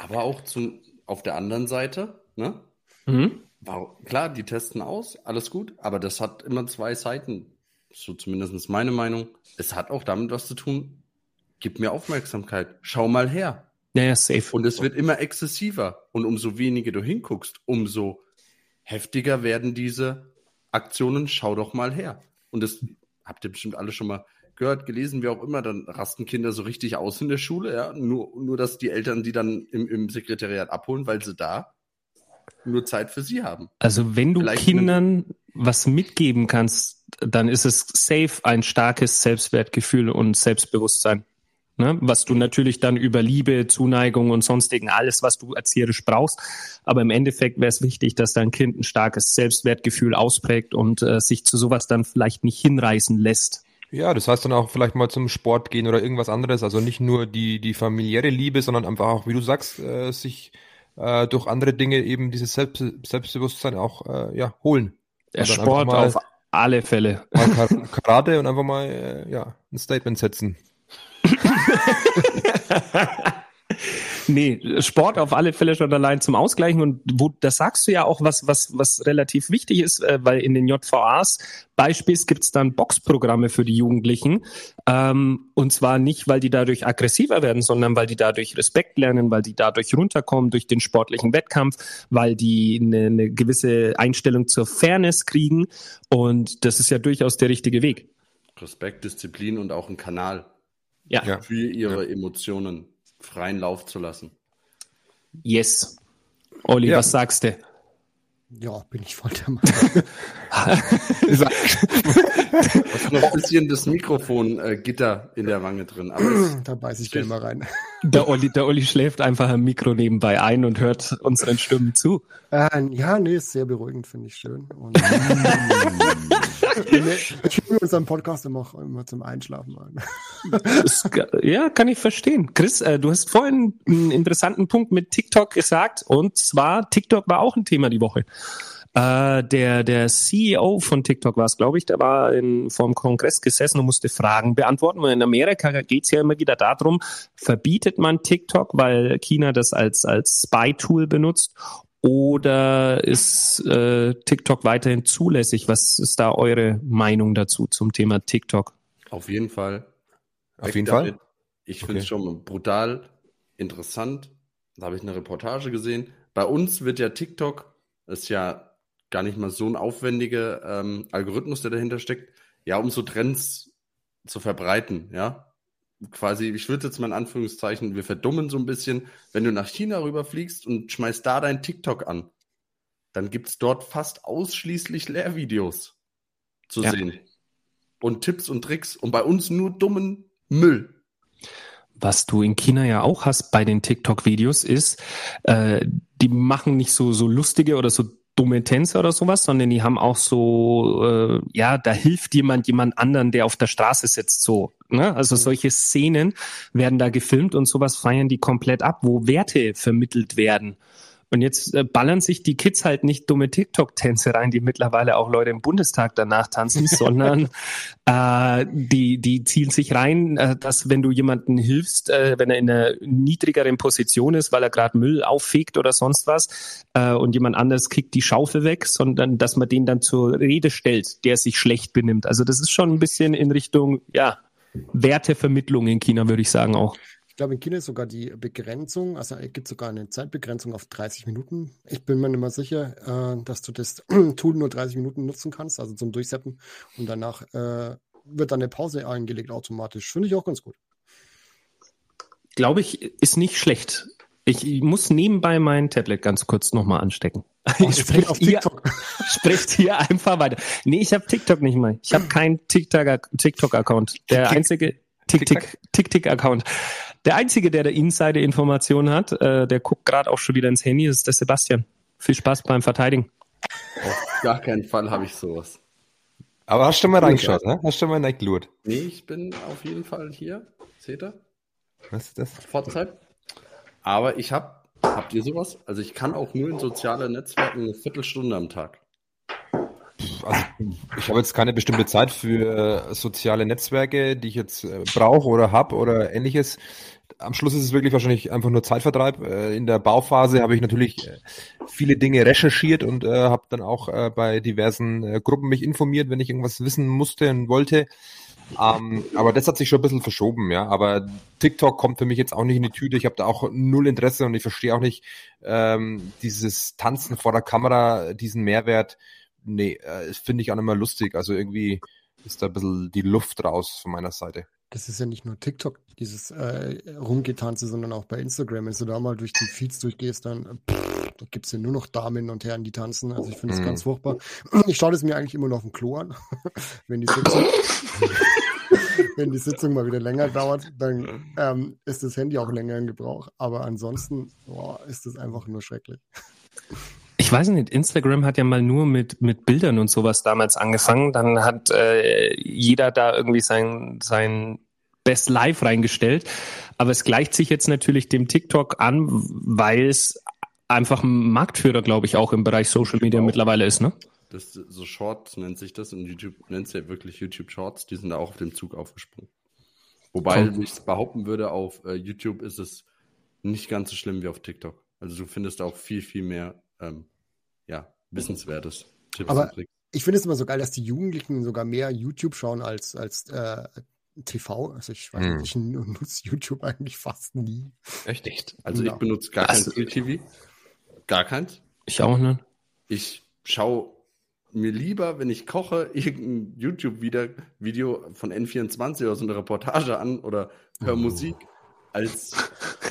Aber auch zum, auf der anderen Seite, ne? Mhm. War, klar, die testen aus, alles gut, aber das hat immer zwei Seiten. So zumindest meine Meinung. Es hat auch damit was zu tun. Gib mir Aufmerksamkeit. Schau mal her. Ja, ja, safe. Und es wird immer exzessiver. Und umso weniger du hinguckst, umso heftiger werden diese Aktionen. Schau doch mal her. Und das habt ihr bestimmt alle schon mal gehört, gelesen, wie auch immer, dann rasten Kinder so richtig aus in der Schule, ja. Nur, nur dass die Eltern die dann im, im Sekretariat abholen, weil sie da nur Zeit für sie haben. Also wenn du Vielleicht Kindern was mitgeben kannst, dann ist es safe ein starkes Selbstwertgefühl und Selbstbewusstsein. Ne? Was du natürlich dann über Liebe, Zuneigung und sonstigen alles, was du erzieherisch brauchst. Aber im Endeffekt wäre es wichtig, dass dein Kind ein starkes Selbstwertgefühl ausprägt und äh, sich zu sowas dann vielleicht nicht hinreißen lässt. Ja, das heißt dann auch vielleicht mal zum Sport gehen oder irgendwas anderes. Also nicht nur die, die familiäre Liebe, sondern einfach auch, wie du sagst, äh, sich äh, durch andere Dinge eben dieses Selbst, Selbstbewusstsein auch äh, ja, holen. Der Sport mal, auf alle Fälle. Karate und einfach mal äh, ja, ein Statement setzen. Nee, Sport auf alle Fälle schon allein zum Ausgleichen und wo, das sagst du ja auch was, was, was relativ wichtig ist, äh, weil in den JVAs beispielsweise gibt's dann Boxprogramme für die Jugendlichen ähm, und zwar nicht, weil die dadurch aggressiver werden, sondern weil die dadurch Respekt lernen, weil die dadurch runterkommen durch den sportlichen Wettkampf, weil die eine, eine gewisse Einstellung zur Fairness kriegen und das ist ja durchaus der richtige Weg. Respekt, Disziplin und auch ein Kanal ja. für ihre ja. Emotionen freien Lauf zu lassen. Yes. Olli, ja. was sagst du? Ja, bin ich voll der Meinung. Noch ein bisschen das Mikrofon-Gitter äh, in der Wange drin. Aber da beiß ich gerne mal rein. Der Olli, der Olli schläft einfach am Mikro nebenbei ein und hört unseren Stimmen zu. Äh, ja, nee, ist sehr beruhigend, finde ich schön. Und, ich höre unseren Podcast immer, immer zum Einschlafen an. ja, kann ich verstehen. Chris, äh, du hast vorhin einen interessanten Punkt mit TikTok gesagt und zwar TikTok war auch ein Thema die Woche. Äh, der, der CEO von TikTok war es, glaube ich, der war in, vor Kongress gesessen und musste Fragen beantworten. Und in Amerika geht es ja immer wieder darum, verbietet man TikTok, weil China das als, als Spy-Tool benutzt oder ist äh, TikTok weiterhin zulässig? Was ist da eure Meinung dazu zum Thema TikTok? Auf jeden Fall. Auf jeden damit. Fall. Ich okay. finde es schon brutal interessant. Da habe ich eine Reportage gesehen. Bei uns wird ja TikTok, ist ja gar nicht mal so ein aufwendiger ähm, Algorithmus, der dahinter steckt, ja, um so Trends zu verbreiten, ja quasi, ich würde jetzt mal in Anführungszeichen, wir verdummen so ein bisschen, wenn du nach China rüberfliegst und schmeißt da dein TikTok an, dann gibt es dort fast ausschließlich Lehrvideos zu ja. sehen. Und Tipps und Tricks und bei uns nur dummen Müll. Was du in China ja auch hast bei den TikTok-Videos ist, äh, die machen nicht so, so lustige oder so dumme Tänze oder sowas, sondern die haben auch so, äh, ja, da hilft jemand jemand anderen, der auf der Straße sitzt, so. Ne? Also mhm. solche Szenen werden da gefilmt und sowas feiern die komplett ab, wo Werte vermittelt werden. Und jetzt äh, ballern sich die Kids halt nicht dumme TikTok-Tänze rein, die mittlerweile auch Leute im Bundestag danach tanzen, sondern äh, die, die zielen sich rein, äh, dass wenn du jemanden hilfst, äh, wenn er in einer niedrigeren Position ist, weil er gerade Müll auffegt oder sonst was, äh, und jemand anders kickt die Schaufel weg, sondern dass man den dann zur Rede stellt, der sich schlecht benimmt. Also das ist schon ein bisschen in Richtung, ja, Wertevermittlung in China, würde ich sagen auch. Ich glaube, in China ist sogar die Begrenzung, also es gibt sogar eine Zeitbegrenzung auf 30 Minuten. Ich bin mir nicht mehr sicher, äh, dass du das Tool nur 30 Minuten nutzen kannst, also zum Durchsetzen. Und danach äh, wird dann eine Pause eingelegt automatisch. Finde ich auch ganz gut. Glaube ich, ist nicht schlecht. Ich muss nebenbei mein Tablet ganz kurz nochmal anstecken. Oh, ich spreche hier, sprecht hier einfach weiter. Nee, ich habe TikTok nicht mehr. Ich habe keinen TikTok-Account. Der einzige Tick-Tick-Account. Der Einzige, der der Insider-Information hat, äh, der guckt gerade auch schon wieder ins Handy, ist der Sebastian. Viel Spaß beim Verteidigen. Auf gar keinen Fall habe ich sowas. Aber hast du mal reingeschaut, ne? Hast du mal reingeschaut? Nee, ich bin auf jeden Fall hier. Seht ihr? Was ist das? Pforzheim. Aber ich habe, habt ihr sowas? Also ich kann auch nur in soziale Netzwerken eine Viertelstunde am Tag. Also ich habe jetzt keine bestimmte Zeit für soziale Netzwerke, die ich jetzt äh, brauche oder habe oder ähnliches. Am Schluss ist es wirklich wahrscheinlich einfach nur Zeitvertreib. Äh, in der Bauphase habe ich natürlich äh, viele Dinge recherchiert und äh, habe dann auch bei diversen Gruppen mich informiert, wenn ich irgendwas wissen musste und wollte. Ähm, aber das hat sich schon ein bisschen verschoben, ja. Aber TikTok kommt für mich jetzt auch nicht in die Tüte. Ich habe da auch null Interesse und ich verstehe auch nicht ähm, dieses Tanzen vor der Kamera, diesen Mehrwert. Nee, äh, finde ich auch nicht mehr lustig. Also irgendwie ist da ein bisschen die Luft raus von meiner Seite. Das ist ja nicht nur TikTok, dieses äh, Rumgetanze, sondern auch bei Instagram. Wenn du da mal durch die Feeds durchgehst, dann pff, da gibt es ja nur noch Damen und Herren, die tanzen. Also ich finde das mm. ganz furchtbar. Ich schaue das mir eigentlich immer noch auf dem Klo an, wenn die Sitzung, wenn die Sitzung mal wieder länger dauert, dann ähm, ist das Handy auch länger in Gebrauch. Aber ansonsten boah, ist das einfach nur schrecklich. Ich weiß nicht, Instagram hat ja mal nur mit, mit Bildern und sowas damals angefangen. Dann hat äh, jeder da irgendwie sein, sein Best Live reingestellt. Aber es gleicht sich jetzt natürlich dem TikTok an, weil es einfach ein Marktführer, glaube ich, auch im Bereich Social Media auch. mittlerweile ist, ne? Das, so Shorts nennt sich das und YouTube nennt es ja wirklich YouTube Shorts, die sind da auch auf dem Zug aufgesprungen. Wobei Komm. ich behaupten würde, auf äh, YouTube ist es nicht ganz so schlimm wie auf TikTok. Also du findest auch viel, viel mehr ähm, ja, Wissenswertes. Tipps Aber ich finde es immer so geil, dass die Jugendlichen sogar mehr YouTube schauen als, als äh, TV. Also ich weiß hm. nicht, ich nutze YouTube eigentlich fast nie. Echt? Echt? Also ja. ich benutze gar kein Free TV. Gar keins. Ich auch nicht. Ich schaue mir lieber, wenn ich koche, irgendein YouTube-Video von N24 oder so eine Reportage an oder höre oh. Musik, als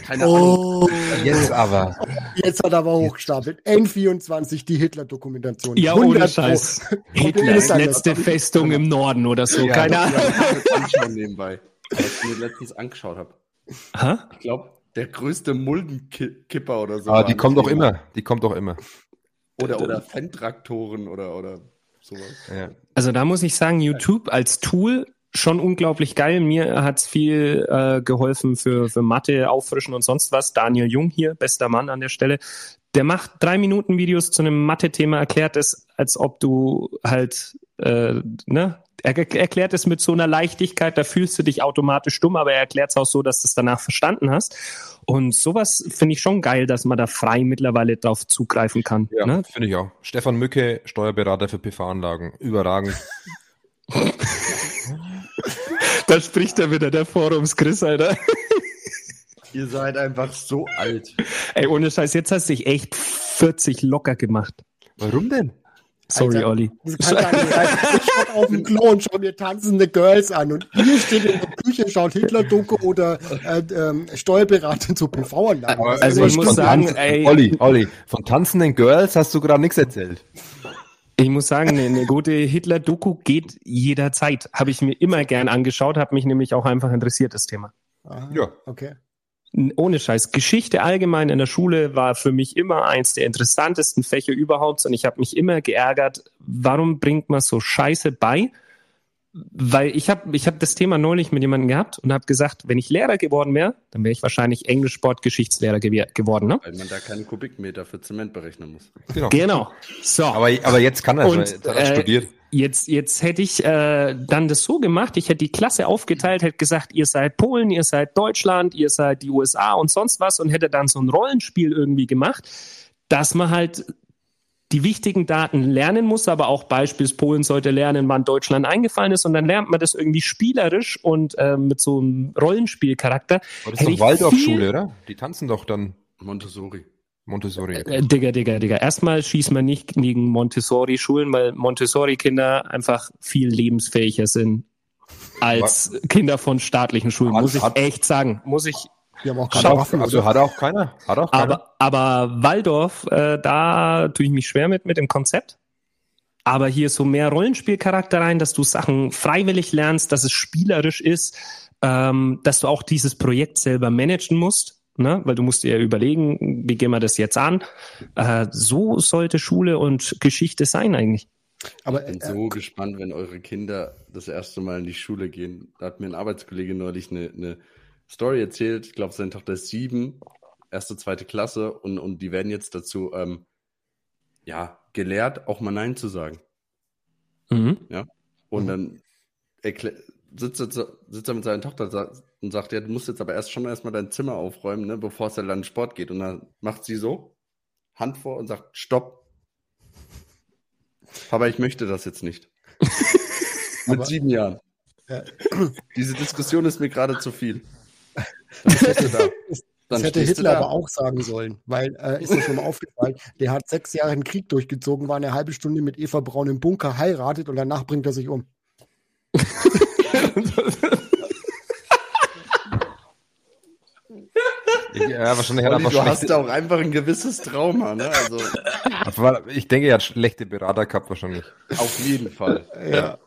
keine oh, Ahnung. Jetzt aber. Jetzt hat er aber hochgestapelt. N24, die Hitler-Dokumentation. Ja, ohne Scheiß. Hitler, letzte Festung im Norden oder so. Ja, keine Ahnung. anschauen nebenbei, was ich mir letztens angeschaut habe. Ha? Ich glaube, der größte Muldenkipper oder so. Ah, die kommt doch immer. Die kommt doch immer. Oder, oder Fenntraktoren oder, oder sowas. Ja. Also da muss ich sagen, YouTube als Tool schon unglaublich geil. Mir hat's viel äh, geholfen für, für Mathe, Auffrischen und sonst was. Daniel Jung hier, bester Mann an der Stelle. Der macht drei Minuten Videos zu einem Mathe-Thema, erklärt es, als ob du halt, äh, ne, er erklärt es mit so einer Leichtigkeit, da fühlst du dich automatisch dumm, aber er erklärt es auch so, dass du es danach verstanden hast. Und sowas finde ich schon geil, dass man da frei mittlerweile drauf zugreifen kann. Ja, ne? finde ich auch. Stefan Mücke, Steuerberater für PV-Anlagen. Überragend. da spricht er wieder, der Forums Chris, Alter. Ihr seid einfach so alt. Ey, ohne Scheiß, jetzt hast du dich echt 40 locker gemacht. Warum denn? Sorry, Alter, Olli. Das kann gar nicht sein. Ich schaue auf dem Klo und schaue mir tanzende Girls an und ihr steht in der Küche, schaut Hitler-Doku oder äh, ähm, Steuerberater zu PV-Anlagen. Also, also ich muss sagen, ey. Olli, Olli, von tanzenden Girls hast du gerade nichts erzählt. Ich muss sagen, eine, eine gute Hitler-Doku geht jederzeit. Habe ich mir immer gern angeschaut, habe mich nämlich auch einfach interessiert, das Thema. Aha, ja. Okay. Ohne Scheiß. Geschichte allgemein in der Schule war für mich immer eins der interessantesten Fächer überhaupt und ich habe mich immer geärgert, warum bringt man so Scheiße bei? Weil ich habe ich hab das Thema neulich mit jemandem gehabt und habe gesagt, wenn ich Lehrer geworden wäre, dann wäre ich wahrscheinlich Englisch Sport Geschichtslehrer gew geworden, ne? Weil man da keinen Kubikmeter für Zement berechnen muss. Genau. genau. So. Aber, aber jetzt kann er, und, jetzt hat er äh, studiert. Jetzt, jetzt hätte ich äh, dann das so gemacht, ich hätte die Klasse aufgeteilt, hätte gesagt, ihr seid Polen, ihr seid Deutschland, ihr seid die USA und sonst was und hätte dann so ein Rollenspiel irgendwie gemacht, dass man halt die wichtigen Daten lernen muss, aber auch beispielsweise Polen sollte lernen, wann Deutschland eingefallen ist und dann lernt man das irgendwie spielerisch und äh, mit so einem Rollenspielcharakter. Aber das ist doch Waldorfschule, oder? Die tanzen doch dann Montessori. Montessori. Äh, Digga, Digga, Digga. Erstmal schießt man nicht gegen Montessori-Schulen, weil Montessori-Kinder einfach viel lebensfähiger sind als? Kinder von staatlichen Schulen, muss ich echt sagen. Muss ich die haben auch keine Schau, Waffen. Also hat er auch keiner. Hat auch keiner. Aber, aber Waldorf, äh, da tue ich mich schwer mit, mit dem Konzept. Aber hier so mehr Rollenspielcharakter rein, dass du Sachen freiwillig lernst, dass es spielerisch ist, ähm, dass du auch dieses Projekt selber managen musst. ne? weil du musst dir ja überlegen, wie gehen wir das jetzt an. Äh, so sollte Schule und Geschichte sein eigentlich. Aber, ich bin äh, so gespannt, wenn eure Kinder das erste Mal in die Schule gehen. Da hat mir ein Arbeitskollege neulich eine, eine Story erzählt. Ich glaube, seine Tochter ist sieben, erste, zweite Klasse und, und die werden jetzt dazu ähm, ja, gelehrt, auch mal Nein zu sagen. Mhm. Ja. Und mhm. dann sitzt, sitzt er mit seiner Tochter und sagt, ja, du musst jetzt aber erst schon erstmal dein Zimmer aufräumen, ne, bevor es dann an den Sport geht. Und dann macht sie so, Hand vor und sagt, stopp. Aber ich möchte das jetzt nicht. mit aber, sieben Jahren. Ja. Diese Diskussion ist mir gerade zu viel. Da. Dann das hätte Hitler aber auch sagen sollen, weil äh, ist mir schon mal aufgefallen, der hat sechs Jahre einen Krieg durchgezogen, war eine halbe Stunde mit Eva Braun im Bunker, heiratet und danach bringt er sich um. ja, wahrscheinlich Olli, du hast ja auch einfach ein gewisses Trauma, ne? Also, ich denke, er hat schlechte Berater gehabt wahrscheinlich. Auf jeden Fall. Ja.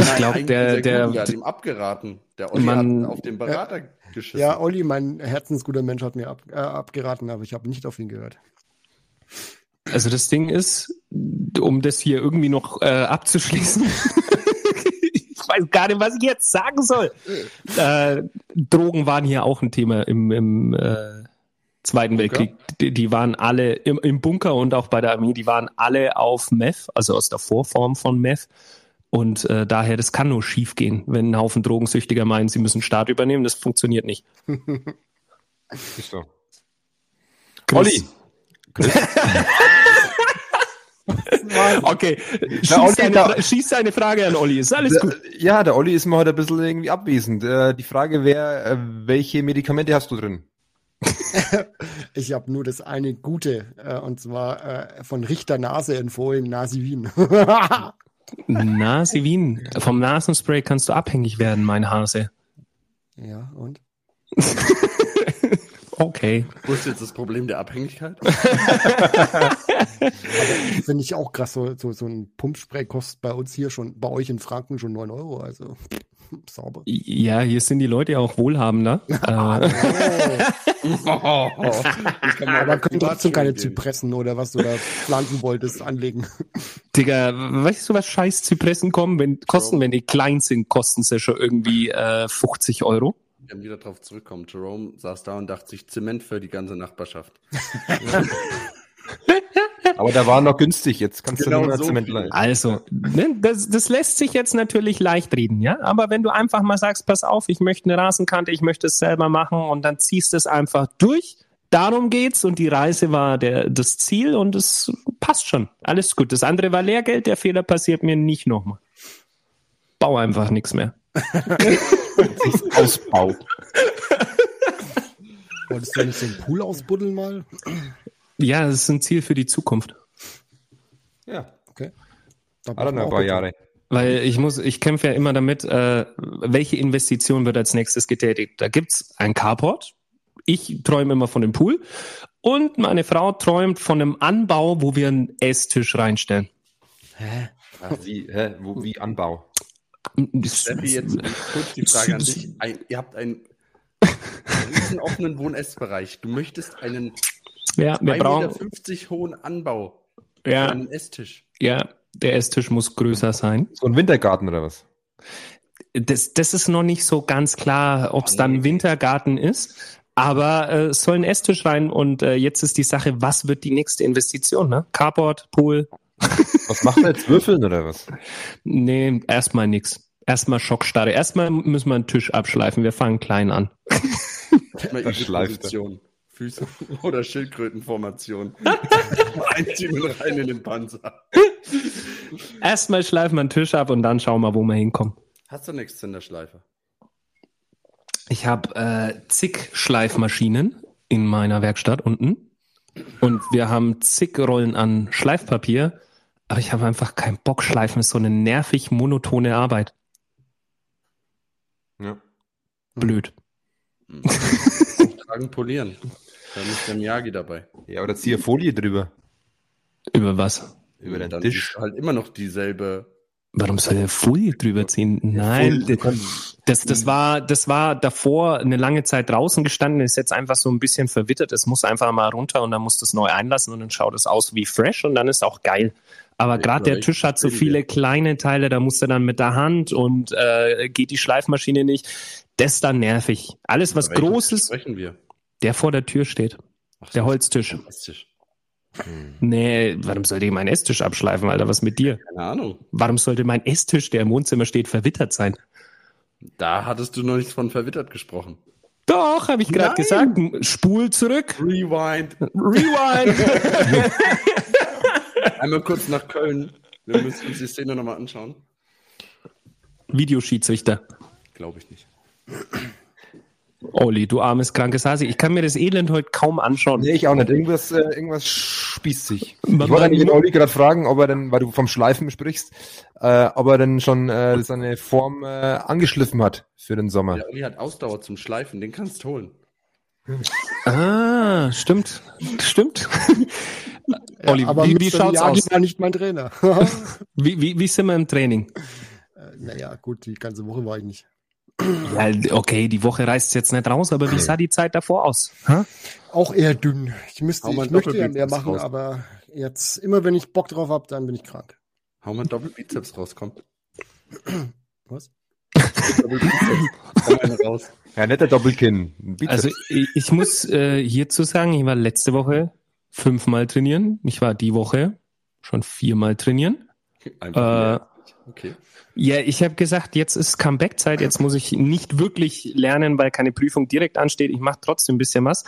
Ich glaube, der, der, der, hat ihm abgeraten. Der Olli man, hat auf den Berater ja, geschissen. Ja, Olli, mein herzensguter Mensch, hat mir ab, äh, abgeraten, aber ich habe nicht auf ihn gehört. Also das Ding ist, um das hier irgendwie noch äh, abzuschließen, ich weiß gar nicht, was ich jetzt sagen soll. Äh, Drogen waren hier auch ein Thema im, im äh, Zweiten Weltkrieg. Die, die, waren alle im, im Bunker und auch bei der Armee, die waren alle auf Meth, also aus der Vorform von Meth. Und äh, daher, das kann nur schief gehen, wenn ein Haufen Drogensüchtiger meinen, sie müssen Staat übernehmen. Das funktioniert nicht. Ist so. Olli. okay, schieß, Olli, eine, da, schieß eine Frage an Olli, ist alles gut. Ja, der Olli ist mal heute ein bisschen irgendwie abwesend. Äh, die Frage wäre, äh, welche Medikamente hast du drin? ich habe nur das eine gute, äh, und zwar von Richter Nase empfohlen, Nasivin. Nasivin. Vom Nasenspray kannst du abhängig werden, mein Hase. Ja, und? okay. Wo ist jetzt das Problem der Abhängigkeit? Finde ich auch krass. So, so, so ein Pumpspray kostet bei uns hier schon, bei euch in Franken schon 9 Euro. Also sauber. Ja, hier sind die Leute auch wohlhabender. oh. Aber können trotzdem keine Zypressen oder was du da pflanzen wolltest, anlegen. Digga, weißt du, was scheiß Zypressen kommen, wenn, kosten, wenn die klein sind, kosten sie schon irgendwie äh, 50 Euro? Wir haben wieder drauf zurückkommen. Jerome saß da und dachte sich Zement für die ganze Nachbarschaft. Aber da war noch günstig, jetzt kannst genau du nur so Zement leihen. Also, ne, das, das lässt sich jetzt natürlich leicht reden, ja. Aber wenn du einfach mal sagst, pass auf, ich möchte eine Rasenkante, ich möchte es selber machen und dann ziehst du es einfach durch. Darum geht's und die Reise war der, das Ziel und es passt schon. Alles gut. Das andere war Lehrgeld, der Fehler passiert mir nicht nochmal. Bau einfach nichts mehr. Ausbau. Wolltest du nicht den Pool ausbuddeln mal? Ja, das ist ein Ziel für die Zukunft. Ja. Okay. Da noch ein paar Jahre. Weil ich muss, ich kämpfe ja immer damit, äh, welche Investition wird als nächstes getätigt. Da gibt's ein Carport. Ich träume immer von dem Pool. Und meine Frau träumt von einem Anbau, wo wir einen Esstisch reinstellen. Hä? Ach, wie, hä? Wo, wie Anbau? Steffi, jetzt kurz die Frage an dich. Ein, ihr habt einen riesen offenen Wohn-Essbereich. Du möchtest einen ja, wir brauchen 50 hohen Anbau ja. für einen Esstisch. Ja, der Esstisch muss größer sein. So ein Wintergarten oder was? Das, das ist noch nicht so ganz klar, ob es dann ein Wintergarten ist. Aber äh, es soll ein Esstisch rein und äh, jetzt ist die Sache, was wird die nächste Investition? Ne? Carport, Pool. Was machen wir jetzt? Würfeln oder was? Nee, erstmal nix. Erstmal Schockstarre. Erstmal müssen wir einen Tisch abschleifen. Wir fangen klein an. Position. Füße oder Schildkrötenformation. Einziehen und rein in den Panzer. Erstmal schleifen wir einen Tisch ab und dann schauen wir, wo wir hinkommen. Hast du nichts in der Schleife? Ich habe äh, zig Schleifmaschinen in meiner Werkstatt unten. Und wir haben zig Rollen an Schleifpapier. Aber ich habe einfach keinen Bock. Schleifen ist so eine nervig monotone Arbeit. Ja. Blöd. Tragen, polieren. Da ist der Miyagi dabei. Ja, oder ziehe Folie drüber. Über was? Über den dann Tisch. halt immer noch dieselbe Warum soll er Folie drüber ziehen? Nein, das, das war, das war davor eine lange Zeit draußen gestanden, ist jetzt einfach so ein bisschen verwittert. Es muss einfach mal runter und dann muss das neu einlassen und dann schaut es aus wie fresh und dann ist auch geil. Aber gerade der Tisch hat so viele kleine Teile, da muss er dann mit der Hand und äh, geht die Schleifmaschine nicht. Das ist dann nervig. Alles, was groß ist, der vor der Tür steht. Ach, der Holztisch. Holztisch. Hm. Nee, warum sollte ich meinen Esstisch abschleifen, Alter? Was mit dir? Keine Ahnung. Warum sollte mein Esstisch, der im Wohnzimmer steht, verwittert sein? Da hattest du noch nicht von verwittert gesprochen. Doch, habe ich gerade gesagt. Spul zurück. Rewind. Rewind. Einmal kurz nach Köln. Wir müssen uns die Szene nochmal anschauen. Videoschiedsrichter. Glaube ich nicht. Olli, du armes, krankes Hase. Ich kann mir das Elend heute kaum anschauen. Nee, ich auch nicht. Irgendwas, äh, irgendwas spießt sich. Man ich wollte eigentlich den Olli gerade fragen, ob er denn, weil du vom Schleifen sprichst, äh, ob er denn schon äh, seine Form äh, angeschliffen hat für den Sommer. Der Olli hat Ausdauer zum Schleifen, den kannst du holen. Ah, stimmt. Stimmt. Ja, Olli, aber wie, wie schaut's aus? war nicht mein Trainer. wie, wie, wie sind wir im Training? Äh, naja, gut, die ganze Woche war ich nicht. Ja, okay, die Woche reißt jetzt nicht raus, aber wie sah die Zeit davor aus? Ha? Auch eher dünn. Ich müsste, ich möchte ja mehr machen, raus. aber jetzt immer, wenn ich Bock drauf habe, dann bin ich krank. Hau mal Doppelbizeps rauskommt. Was? raus. Ja, netter Doppelkinn. Bizeps. Also ich, ich muss äh, hierzu sagen, ich war letzte Woche fünfmal trainieren. Ich war die Woche schon viermal trainieren. Äh, okay. Ja, ich habe gesagt, jetzt ist Comeback-Zeit, jetzt muss ich nicht wirklich lernen, weil keine Prüfung direkt ansteht. Ich mache trotzdem ein bisschen was.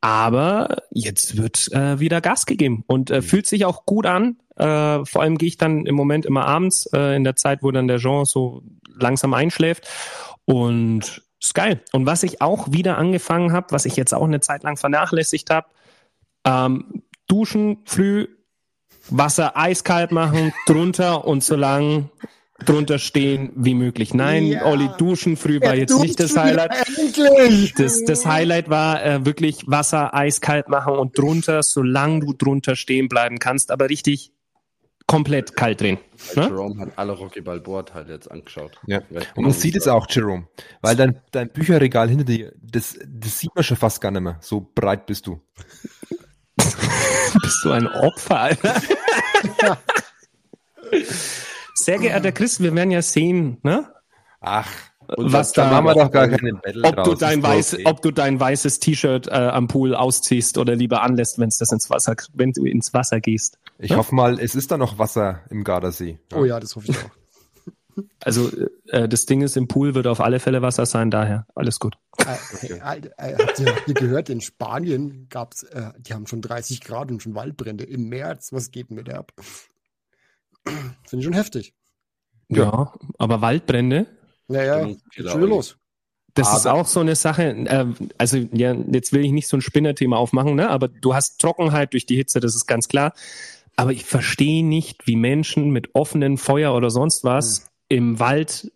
Aber jetzt wird äh, wieder Gas gegeben und äh, fühlt sich auch gut an. Äh, vor allem gehe ich dann im Moment immer abends, äh, in der Zeit, wo dann der Jean so langsam einschläft. Und ist geil. Und was ich auch wieder angefangen habe, was ich jetzt auch eine Zeit lang vernachlässigt habe, ähm, duschen früh, Wasser eiskalt machen, drunter und so lang drunter stehen wie möglich. Nein, ja. Olli duschen früh war jetzt nicht das Highlight. Endlich. Das, das Highlight war äh, wirklich Wasser eiskalt machen und drunter, solange du drunter stehen bleiben kannst, aber richtig komplett kalt drehen. Ne? Jerome hat alle Rocky Balboa-Teile jetzt angeschaut. Ja. Und man sieht es auch, Jerome, weil dein, dein Bücherregal hinter dir, das, das sieht man schon fast gar nicht mehr. So breit bist du. bist du ein Opfer, Alter? Sehr geehrter Chris, wir werden ja sehen, ne? Ach, was da, machen wir doch gar keine Battle ob draus. du dein weiß, ob du dein weißes T-Shirt äh, am Pool ausziehst oder lieber anlässt, wenn es das ins Wasser, wenn du ins Wasser gehst. Ich ja? hoffe mal, es ist da noch Wasser im Gardasee. Ja. Oh ja, das hoffe ich auch. Also äh, das Ding ist, im Pool wird auf alle Fälle Wasser sein, daher alles gut. Äh, äh, äh, habt, ihr, habt ihr gehört, in Spanien gab's, äh, die haben schon 30 Grad und schon Waldbrände im März. Was geht mit der ab? Finde ich schon heftig. Ja, ja. aber Waldbrände? Naja, geht schon wieder los. Das aber ist auch so eine Sache, äh, also ja, jetzt will ich nicht so ein Spinnerthema aufmachen, ne? aber du hast Trockenheit durch die Hitze, das ist ganz klar. Aber ich verstehe nicht, wie Menschen mit offenem Feuer oder sonst was hm. Im Wald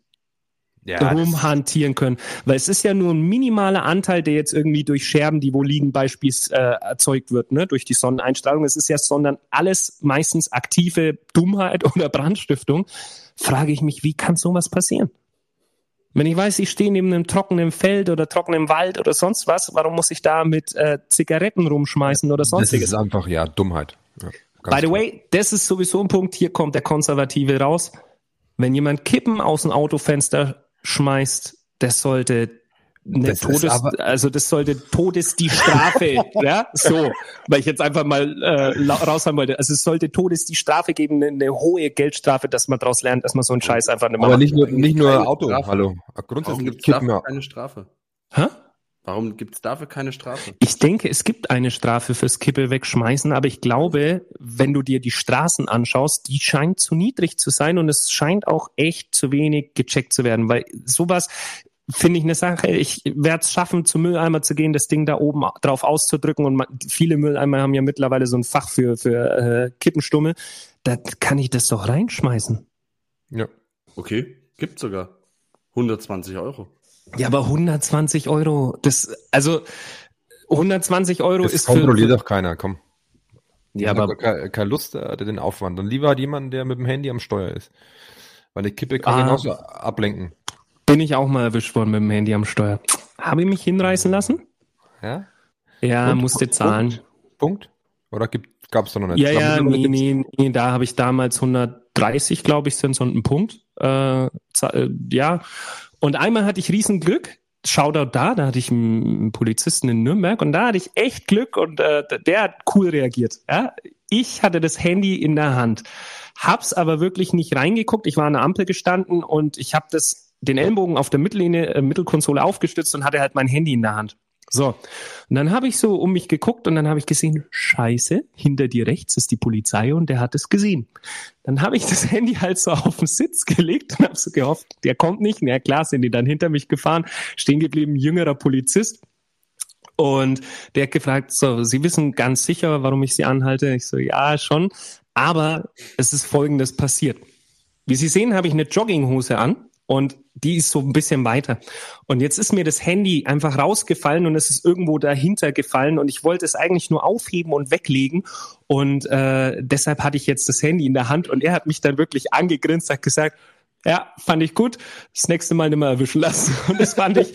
ja, rumhantieren können. Weil es ist ja nur ein minimaler Anteil, der jetzt irgendwie durch Scherben, die wo liegen, beispielsweise äh, erzeugt wird, ne, durch die Sonneneinstrahlung. Es ist ja, sondern alles meistens aktive Dummheit oder Brandstiftung. Frage ich mich, wie kann sowas passieren? Wenn ich weiß, ich stehe neben einem trockenen Feld oder trockenen Wald oder sonst was, warum muss ich da mit äh, Zigaretten rumschmeißen oder sonstiges? Das ist einfach, ja, Dummheit. Ja, By the way, das ist sowieso ein Punkt, hier kommt der Konservative raus. Wenn jemand Kippen aus dem Autofenster schmeißt, das sollte eine das Todes, also das sollte Todes die Strafe, ja, so, weil ich jetzt einfach mal äh, raus haben wollte. Also es sollte Todes die Strafe geben, eine, eine, hohe Geldstrafe, dass man daraus lernt, dass man so einen Scheiß einfach nicht macht. Aber nicht nur, nicht nur Auto, Strafe. hallo. Grundsätzlich gibt es keine Strafe. Hä? Warum gibt es dafür keine Strafe? Ich denke, es gibt eine Strafe fürs Kippe wegschmeißen, aber ich glaube, wenn du dir die Straßen anschaust, die scheint zu niedrig zu sein und es scheint auch echt zu wenig gecheckt zu werden, weil sowas finde ich eine Sache. Ich werde es schaffen, zum Mülleimer zu gehen, das Ding da oben drauf auszudrücken und viele Mülleimer haben ja mittlerweile so ein Fach für, für äh, Kippenstummel. Da kann ich das doch reinschmeißen. Ja. Okay, gibt sogar 120 Euro. Ja, aber 120 Euro, das, also 120 Euro das ist kontrolliert für, doch keiner, komm. Ja, aber keine, keine Lust, der den Aufwand. Dann lieber hat jemand, der mit dem Handy am Steuer ist. Weil eine Kippe kann ah. genauso ablenken. Bin ich auch mal erwischt worden mit dem Handy am Steuer. Habe ich mich hinreißen lassen? Ja? Ja, Punkt, musste zahlen. Punkt? Punkt? Oder gab es da noch nicht? Ja, ja, nee, nee, nee, da habe ich damals 130, glaube ich, sind so ein Punkt. Äh, äh, ja, und einmal hatte ich Riesenglück. Shoutout da, da hatte ich einen Polizisten in Nürnberg und da hatte ich echt Glück und äh, der hat cool reagiert. Ja? Ich hatte das Handy in der Hand, hab's aber wirklich nicht reingeguckt. Ich war an der Ampel gestanden und ich habe das den Ellenbogen auf der Mittellinie, äh, Mittelkonsole aufgestützt und hatte halt mein Handy in der Hand. So, und dann habe ich so um mich geguckt und dann habe ich gesehen, scheiße, hinter dir rechts ist die Polizei und der hat es gesehen. Dann habe ich das Handy halt so auf den Sitz gelegt und habe so gehofft, der kommt nicht. Na klar, sind die dann hinter mich gefahren, stehen geblieben, jüngerer Polizist. Und der hat gefragt, so, Sie wissen ganz sicher, warum ich Sie anhalte? Ich so, ja, schon. Aber es ist Folgendes passiert. Wie Sie sehen, habe ich eine Jogginghose an und die ist so ein bisschen weiter. Und jetzt ist mir das Handy einfach rausgefallen und es ist irgendwo dahinter gefallen und ich wollte es eigentlich nur aufheben und weglegen und äh, deshalb hatte ich jetzt das Handy in der Hand und er hat mich dann wirklich angegrinst, hat gesagt, ja, fand ich gut. Das nächste Mal nicht mehr erwischen lassen. Und das fand ich,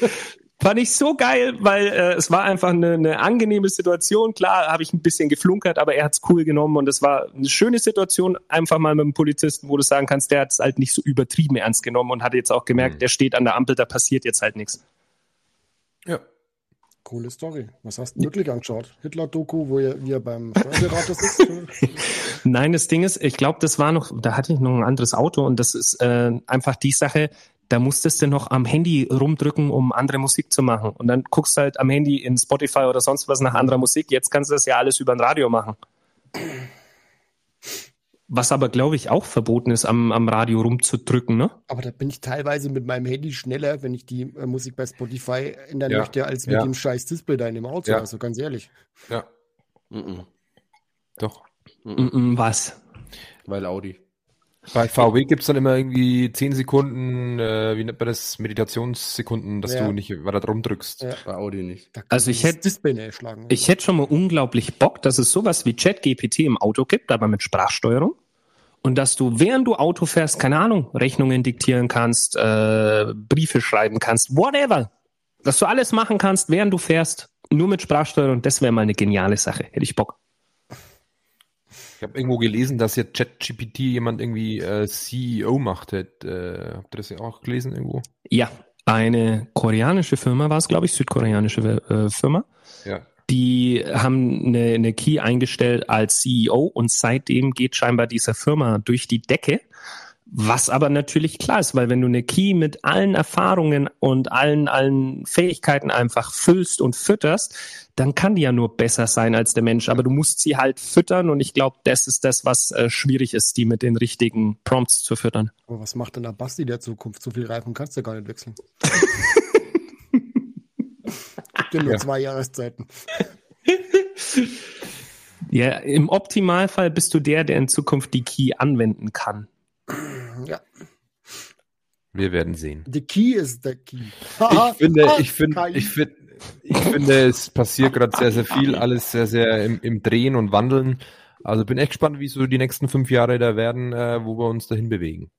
Fand ich so geil, weil äh, es war einfach eine, eine angenehme Situation. Klar, habe ich ein bisschen geflunkert, aber er hat's cool genommen und es war eine schöne Situation, einfach mal mit einem Polizisten, wo du sagen kannst, der hat's halt nicht so übertrieben ernst genommen und hat jetzt auch gemerkt, mhm. der steht an der Ampel, da passiert jetzt halt nichts. Ja. Coole Story. Was hast du wirklich angeschaut? Hitler-Doku, wo ihr, wie er beim Steuerberater sitzt? Nein, das Ding ist, ich glaube, das war noch, da hatte ich noch ein anderes Auto und das ist äh, einfach die Sache, da musstest du noch am Handy rumdrücken, um andere Musik zu machen. Und dann guckst du halt am Handy in Spotify oder sonst was nach anderer Musik. Jetzt kannst du das ja alles über ein Radio machen. Was aber, glaube ich, auch verboten ist, am, am Radio rumzudrücken, ne? Aber da bin ich teilweise mit meinem Handy schneller, wenn ich die äh, Musik bei Spotify ändern ja. möchte, als mit ja. dem scheiß Display da in dem Auto. Ja. Also ganz ehrlich. Ja. Mm -mm. Doch. Mm was? Weil Audi. Bei VW gibt es dann immer irgendwie 10 Sekunden, äh, wie nennt man das, Meditationssekunden, dass ja. du nicht weiter drum drückst. Ja. Bei Audi nicht. Also ich hätte ich hätte schon mal unglaublich Bock, dass es sowas wie ChatGPT im Auto gibt, aber mit Sprachsteuerung. Und dass du, während du Auto fährst, keine Ahnung, Rechnungen diktieren kannst, äh, Briefe schreiben kannst, whatever. Dass du alles machen kannst, während du fährst, nur mit Sprachsteuerung, das wäre mal eine geniale Sache. Hätte ich Bock. Ich habe irgendwo gelesen, dass jetzt ChatGPT jemand irgendwie äh, CEO macht. Äh, habt ihr das ja auch gelesen irgendwo? Ja, eine koreanische Firma war es, glaube ich, südkoreanische äh, Firma. Ja. Die haben eine, eine Key eingestellt als CEO und seitdem geht scheinbar dieser Firma durch die Decke. Was aber natürlich klar ist, weil wenn du eine Key mit allen Erfahrungen und allen, allen Fähigkeiten einfach füllst und fütterst, dann kann die ja nur besser sein als der Mensch. Aber du musst sie halt füttern und ich glaube, das ist das, was äh, schwierig ist, die mit den richtigen Prompts zu füttern. Aber was macht denn der Basti der Zukunft? So viel Reifen kannst du gar nicht wechseln. Gibt ja nur ja. zwei Jahreszeiten. Ja, im Optimalfall bist du der, der in Zukunft die Key anwenden kann. Ja. Wir werden sehen. The Key ist der Key. ich finde, ich finde, ich finde, ich finde, es passiert gerade sehr, sehr viel, alles sehr, sehr im, im, Drehen und Wandeln. Also bin echt gespannt, wie so die nächsten fünf Jahre da werden, äh, wo wir uns dahin bewegen.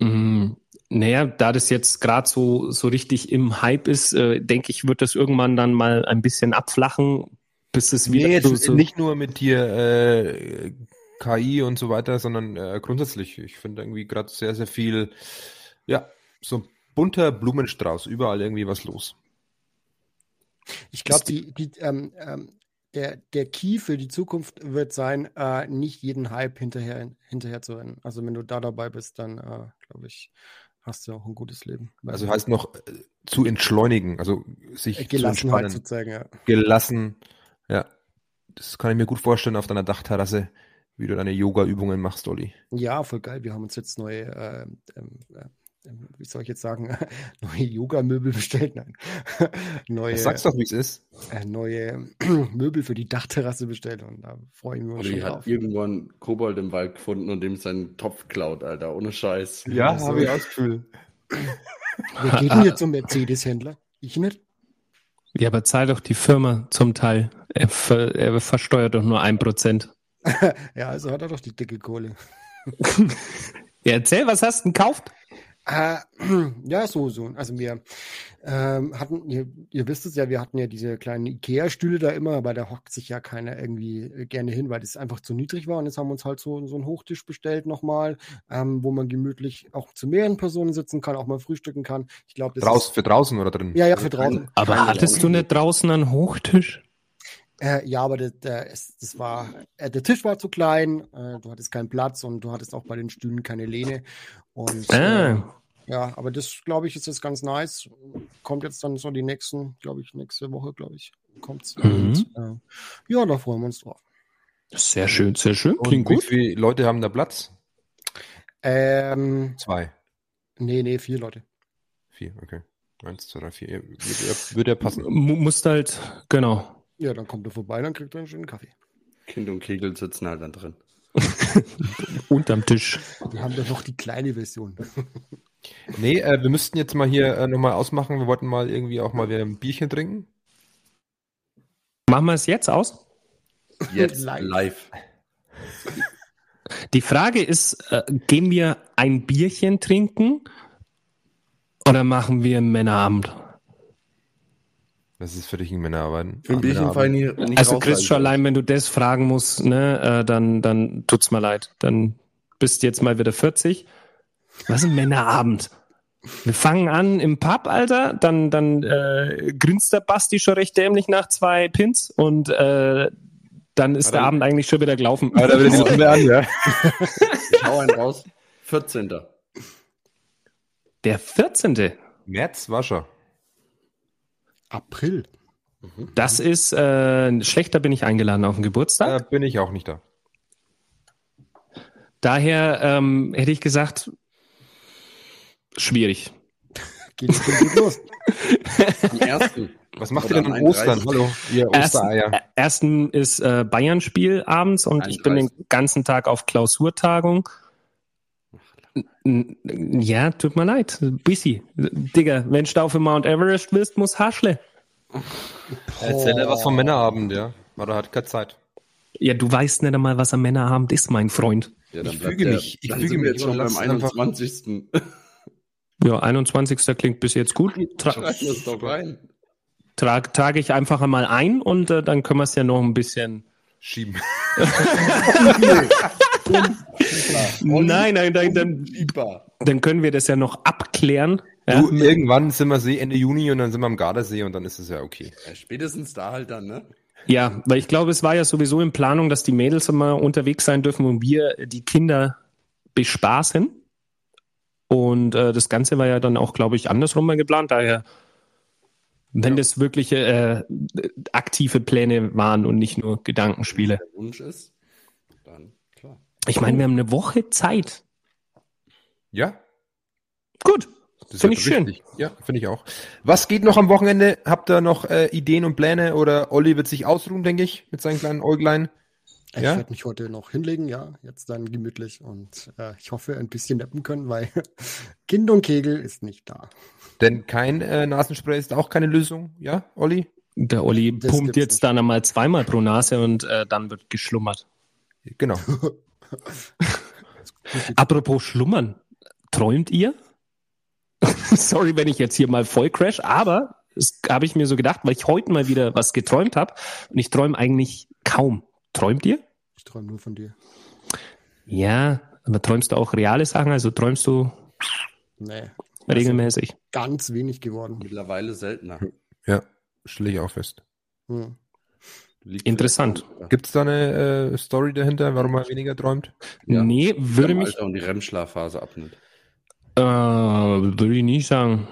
Mm, naja, da das jetzt gerade so, so richtig im Hype ist, äh, denke ich, wird das irgendwann dann mal ein bisschen abflachen, bis es wieder nee, so, so nicht nur mit dir äh, KI und so weiter, sondern äh, grundsätzlich. Ich finde irgendwie gerade sehr, sehr viel, ja, so bunter Blumenstrauß, überall irgendwie was los. Ich glaube, die, die, ähm, ähm, der, der Key für die Zukunft wird sein, äh, nicht jeden Hype hinterher, hinterher zu rennen. Also wenn du da dabei bist, dann äh, glaube ich, hast du auch ein gutes Leben. Also heißt noch äh, zu entschleunigen, also sich Gelassenheit zu, zu zeigen, ja. Gelassen, ja. Das kann ich mir gut vorstellen auf deiner Dachterrasse wie du deine Yoga-Übungen machst, Olli. Ja, voll geil. Wir haben uns jetzt neue, äh, ähm, äh, wie soll ich jetzt sagen, neue Yoga-Möbel bestellt. Nein. neue, sag's doch, wie es ist. Äh, neue Möbel für die Dachterrasse bestellt und da freuen wir uns Olli schon drauf. hat irgendwann Kobold im Wald gefunden und dem seinen Topf klaut, Alter, ohne Scheiß. Ja, also, habe ich ausgefühlt. Wir gehen jetzt zum Mercedes-Händler. Ich nicht. Ja, aber zahl doch die Firma zum Teil. Er, ver, er versteuert doch nur ein Prozent. ja, also hat er doch die dicke Kohle. Ja, erzähl, was hast du denn gekauft? Äh, ja, so, so. Also wir ähm, hatten, ihr, ihr wisst es ja, wir hatten ja diese kleinen Ikea-Stühle da immer, aber da hockt sich ja keiner irgendwie äh, gerne hin, weil das einfach zu niedrig war. Und jetzt haben wir uns halt so, so einen Hochtisch bestellt nochmal, ähm, wo man gemütlich auch zu mehreren Personen sitzen kann, auch mal frühstücken kann. Ich glaube, das Draußen, ist, für draußen oder drin? Ja, ja, für draußen. Aber hattest du nicht draußen einen Hochtisch? Äh, ja, aber der, der, das war, äh, der Tisch war zu klein, äh, du hattest keinen Platz und du hattest auch bei den Stühlen keine Lehne. Und ah. Äh, ja, aber das, glaube ich, ist jetzt ganz nice. Kommt jetzt dann so die nächsten, glaube ich, nächste Woche, glaube ich, kommt's. Mhm. Und, äh, ja, da freuen wir uns drauf. Sehr schön, sehr schön. Klingt Und gut. Wie viele Leute haben da Platz? Ähm, Zwei. Nee, nee, vier Leute. Vier, okay. Eins, zwei, drei, vier. Würde, würde er passen. M musst halt, genau. Ja, dann kommt er vorbei, dann kriegt er einen schönen Kaffee. Kind und Kegel sitzen halt dann drin. Unterm Tisch. Wir haben doch noch die kleine Version. Nee, äh, wir müssten jetzt mal hier äh, nochmal ausmachen. Wir wollten mal irgendwie auch mal wieder ein Bierchen trinken. Machen wir es jetzt aus? Jetzt live. live. Die Frage ist, äh, gehen wir ein Bierchen trinken oder machen wir einen Männerabend? Das ist für dich ein Männerabend. Für ein Bierchen fallen hier nicht Also Chris, schon allein, wenn du das fragen musst, ne, äh, dann, dann tut's mir leid. Dann bist du jetzt mal wieder 40. Was ist ein Männerabend? Wir fangen an im Pub, Alter, dann, dann äh, grinst der Basti schon recht dämlich nach zwei Pins und äh, dann ist aber der Abend eigentlich schon wieder gelaufen. Aber da will ich nicht an, ja. Ich hau einen raus. 14. Der 14. März war schon. April. Das ist, äh, schlechter bin ich eingeladen auf den Geburtstag. Da bin ich auch nicht da. Daher ähm, hätte ich gesagt, schwierig. Geht, geht los. Die ersten. Was macht ihr denn an Ostern? Hallo, ihr Ostereier. Ersten, ersten ist äh, Bayern-Spiel abends und 31. ich bin den ganzen Tag auf Klausurtagung. Ja, tut mir leid. Busy. Digga, wenn du auf Mount Everest willst, muss Haschle. Erzähl dir was vom Männerabend, ja. Oder hat keine Zeit. Ja, du weißt nicht einmal, was am Männerabend ist, mein Freund. Ja, ich füge mich. Ich füge mich jetzt schon beim 21. Ja, 21. klingt bis jetzt gut. Tra das doch rein. Trag, trage ich einfach einmal ein und äh, dann können wir es ja noch ein bisschen schieben. nein, nein, nein, dann, dann können wir das ja noch abklären. Ja? Du, irgendwann sind wir See Ende Juni und dann sind wir am Gardasee und dann ist es ja okay. Ja, spätestens da halt dann, ne? Ja, weil ich glaube, es war ja sowieso in Planung, dass die Mädels immer unterwegs sein dürfen und wir die Kinder bespaßen. Und äh, das Ganze war ja dann auch, glaube ich, andersrum mal geplant. Daher, wenn ja. das wirkliche äh, aktive Pläne waren und nicht nur Gedankenspiele. Wenn der Wunsch ist. Ich meine, wir haben eine Woche Zeit. Ja. Gut. Finde ich schön. Ja, finde ich auch. Was geht noch am Wochenende? Habt ihr noch äh, Ideen und Pläne? Oder Olli wird sich ausruhen, denke ich, mit seinen kleinen Äuglein? Ich ja? werde mich heute noch hinlegen, ja, jetzt dann gemütlich und äh, ich hoffe ein bisschen nappen können, weil Kind und Kegel ist nicht da. Denn kein äh, Nasenspray ist auch keine Lösung, ja, Olli? Der Olli das pumpt jetzt nicht. dann einmal zweimal pro Nase und äh, dann wird geschlummert. Genau. Apropos Schlummern, träumt ihr? Sorry, wenn ich jetzt hier mal voll crash, aber das habe ich mir so gedacht, weil ich heute mal wieder was geträumt habe und ich träume eigentlich kaum. Träumt ihr? Ich träume nur von dir. Ja, aber träumst du auch reale Sachen? Also träumst du nee, regelmäßig? Ganz wenig geworden. Mittlerweile seltener. Ja, stelle ich auch fest. Hm. Interessant. Gibt es da eine äh, Story dahinter, warum man weniger träumt? Ja. Nee, würde mich. Alter und die REM-Schlafphase abnimmt. Äh, würde ich nicht sagen.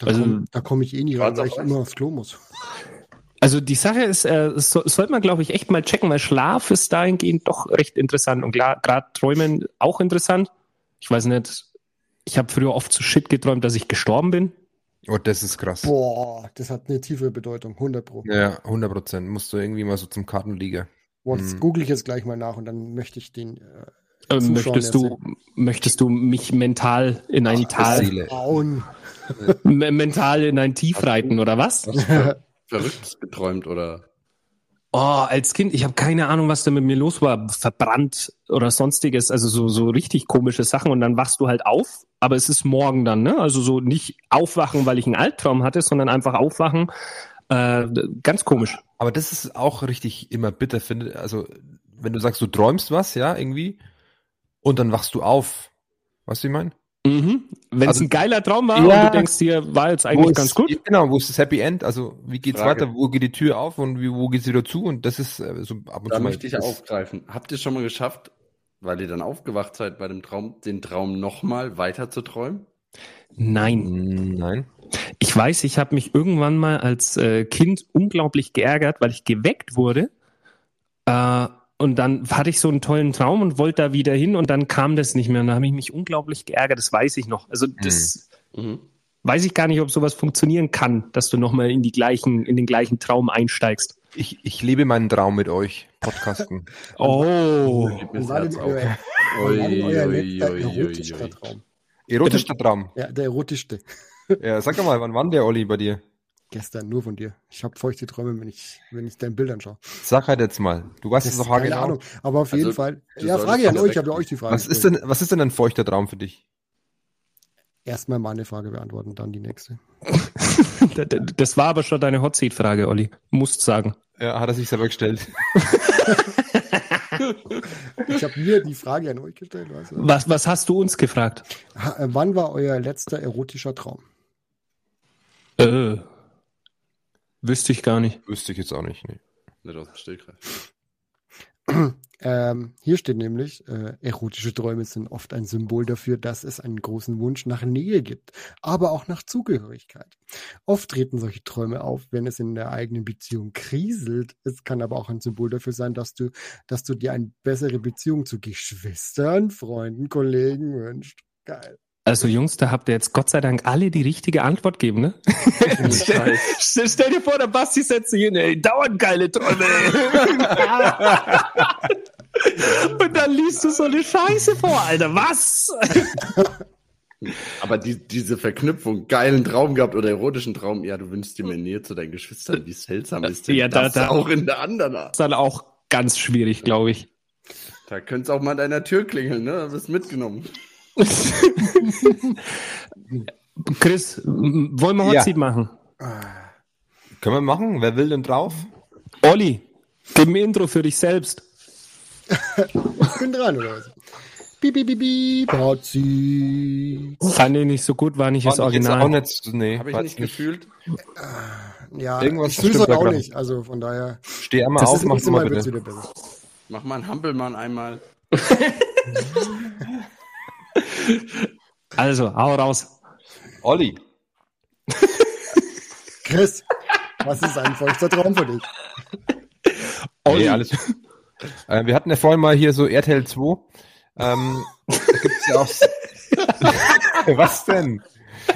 Da also, komme komm ich eh nie rein, weil ich immer aufs Klo muss. Also die Sache ist, äh, so, sollte man, glaube ich, echt mal checken, weil Schlaf ist dahingehend doch recht interessant und gerade Träumen auch interessant. Ich weiß nicht, ich habe früher oft so Shit geträumt, dass ich gestorben bin. Oh, das ist krass. Boah, das hat eine tiefe Bedeutung, 100 Pro. Ja, 100 Prozent. Musst du irgendwie mal so zum Kartenliga. Boah, das hm. google ich jetzt gleich mal nach und dann möchte ich den äh, ähm, möchtest du möchtest du mich mental in ein Ach, Tal mental in ein Tief reiten oder was? Verrücktes geträumt oder? Oh, als Kind, ich habe keine Ahnung, was da mit mir los war. Verbrannt oder sonstiges, also so, so richtig komische Sachen. Und dann wachst du halt auf, aber es ist morgen dann, ne? Also so nicht aufwachen, weil ich einen Albtraum hatte, sondern einfach aufwachen. Äh, ganz komisch. Aber das ist auch richtig immer bitter, finde. Also, wenn du sagst, du träumst was, ja, irgendwie, und dann wachst du auf. Weißt du, ich meine? Mhm. Wenn es also, ein geiler Traum war ja, und du denkst dir, war jetzt eigentlich ganz gut. Genau, wo ist das Happy End? Also wie geht's Frage. weiter? Wo geht die Tür auf und wie, wo geht's wieder zu? Und das ist äh, so ab und da zu mal. möchte ich aufgreifen. Habt ihr schon mal geschafft, weil ihr dann aufgewacht seid bei dem Traum, den Traum nochmal weiter zu träumen? Nein. Nein. Ich weiß, ich habe mich irgendwann mal als äh, Kind unglaublich geärgert, weil ich geweckt wurde. Äh, und dann hatte ich so einen tollen Traum und wollte da wieder hin und dann kam das nicht mehr. Und da habe ich mich unglaublich geärgert, das weiß ich noch. Also das mhm. weiß ich gar nicht, ob sowas funktionieren kann, dass du nochmal in die gleichen, in den gleichen Traum einsteigst. Ich, ich lebe meinen Traum mit euch, Podcasten. oh. Erotischer Traum? Erotischer Traum? Ja, der erotischste. Ja, sag doch mal, wann war der Olli bei dir? Gestern nur von dir. Ich habe feuchte Träume, wenn ich, wenn ich dein Bild anschaue. Sag halt jetzt mal. Du weißt es doch keine genau. Ahnung. Aber auf jeden also, Fall. Ja, Frage an euch. Ich habe ja euch die Frage. Was ist, denn, was ist denn ein feuchter Traum für dich? Erstmal meine Frage beantworten, dann die nächste. das war aber schon deine Hot Seat Frage, Olli. Musst sagen. Ja, hat er sich selber gestellt. ich habe mir die Frage an euch gestellt. Du? was, was hast du uns gefragt? Ha, äh, wann war euer letzter erotischer Traum? Äh. Wüsste ich gar nicht. Wüsste ich jetzt auch nicht, nee. Nicht aus dem Stegreif. Ähm, hier steht nämlich, äh, erotische Träume sind oft ein Symbol dafür, dass es einen großen Wunsch nach Nähe gibt, aber auch nach Zugehörigkeit. Oft treten solche Träume auf, wenn es in der eigenen Beziehung kriselt. Es kann aber auch ein Symbol dafür sein, dass du, dass du dir eine bessere Beziehung zu Geschwistern, Freunden, Kollegen wünschst. Geil. Also Jungs, da habt ihr jetzt Gott sei Dank alle die richtige Antwort geben, ne? stell, stell, dir vor, der Basti setzt sich hin, ey, dauernd geile Träume. Und dann liest du so eine Scheiße vor, Alter, was? Aber die, diese Verknüpfung, geilen Traum gehabt oder erotischen Traum, ja, du wünschst dir mehr Nähe zu deinen Geschwistern, wie seltsam ist denn ja, da, das da, auch in der anderen Art? Das ist dann auch ganz schwierig, glaube ich. Da könnte es auch mal an deiner Tür klingeln, ne? Du bist mitgenommen. Chris, wollen wir Hotseat ja. machen? Können wir machen? Wer will denn drauf? Olli, gib mir Intro für dich selbst. ich bin dran, oder was? Piep, piep, piep, piep, Hotseat. Fand ich nicht so gut, war nicht war das Original. Auch nicht, nee, Habe ich nicht gefühlt. Ja, Irgendwas ich fühle es auch nicht, also von daher. Steh einmal auf, mach mal bitte. Mach mal einen Hampelmann einmal. Also, hau raus. Olli. Chris, was ist ein feuchter Traum für dich? Olli. Hey, alles. Äh, wir hatten ja vorhin mal hier so RTL 2. Ähm, gibt's ja auch. was denn?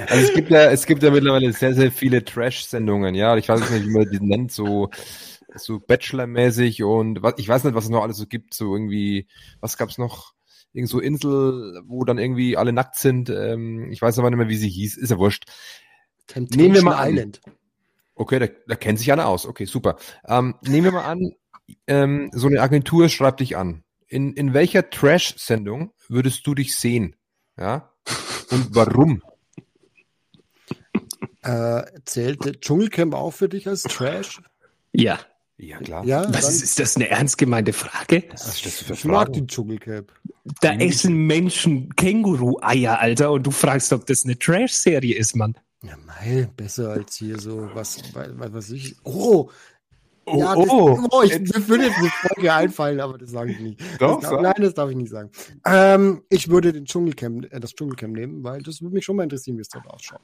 Also es gibt ja, es gibt ja mittlerweile sehr, sehr viele Trash-Sendungen, ja. Ich weiß nicht, wie man die nennt, so, so Bachelor-mäßig und was, ich weiß nicht, was es noch alles so gibt, so irgendwie, was gab's noch? Irgend so Insel, wo dann irgendwie alle nackt sind. Ähm, ich weiß aber nicht mehr, wie sie hieß. Ist ja wurscht. Temptation nehmen wir mal an. Island. Okay, da, da kennt sich einer aus. Okay, super. Ähm, nehmen wir mal an, ähm, so eine Agentur schreibt dich an. In, in welcher Trash-Sendung würdest du dich sehen? Ja? Und warum? Äh, zählt Dschungelcamp auch für dich als Trash? Ja. Ja, klar. Ja, Was ist, ist das eine ernst gemeinte Frage? Was ist das für ich mag den Dschungelcamp. Da die essen Menschen Känguru-Eier, Alter, und du fragst, ob das eine Trash-Serie ist, Mann. Ja, mei, besser als hier so, was, was, was ich. Oh! Oh, ja, das, oh, oh, ich, mir würde jetzt eine Folge einfallen, aber das sage ich nicht. Doch, das, nein, das darf ich nicht sagen. Ähm, ich würde den Dschungelcamp, äh, das Dschungelcamp nehmen, weil das würde mich schon mal interessieren, wie es dort ausschaut.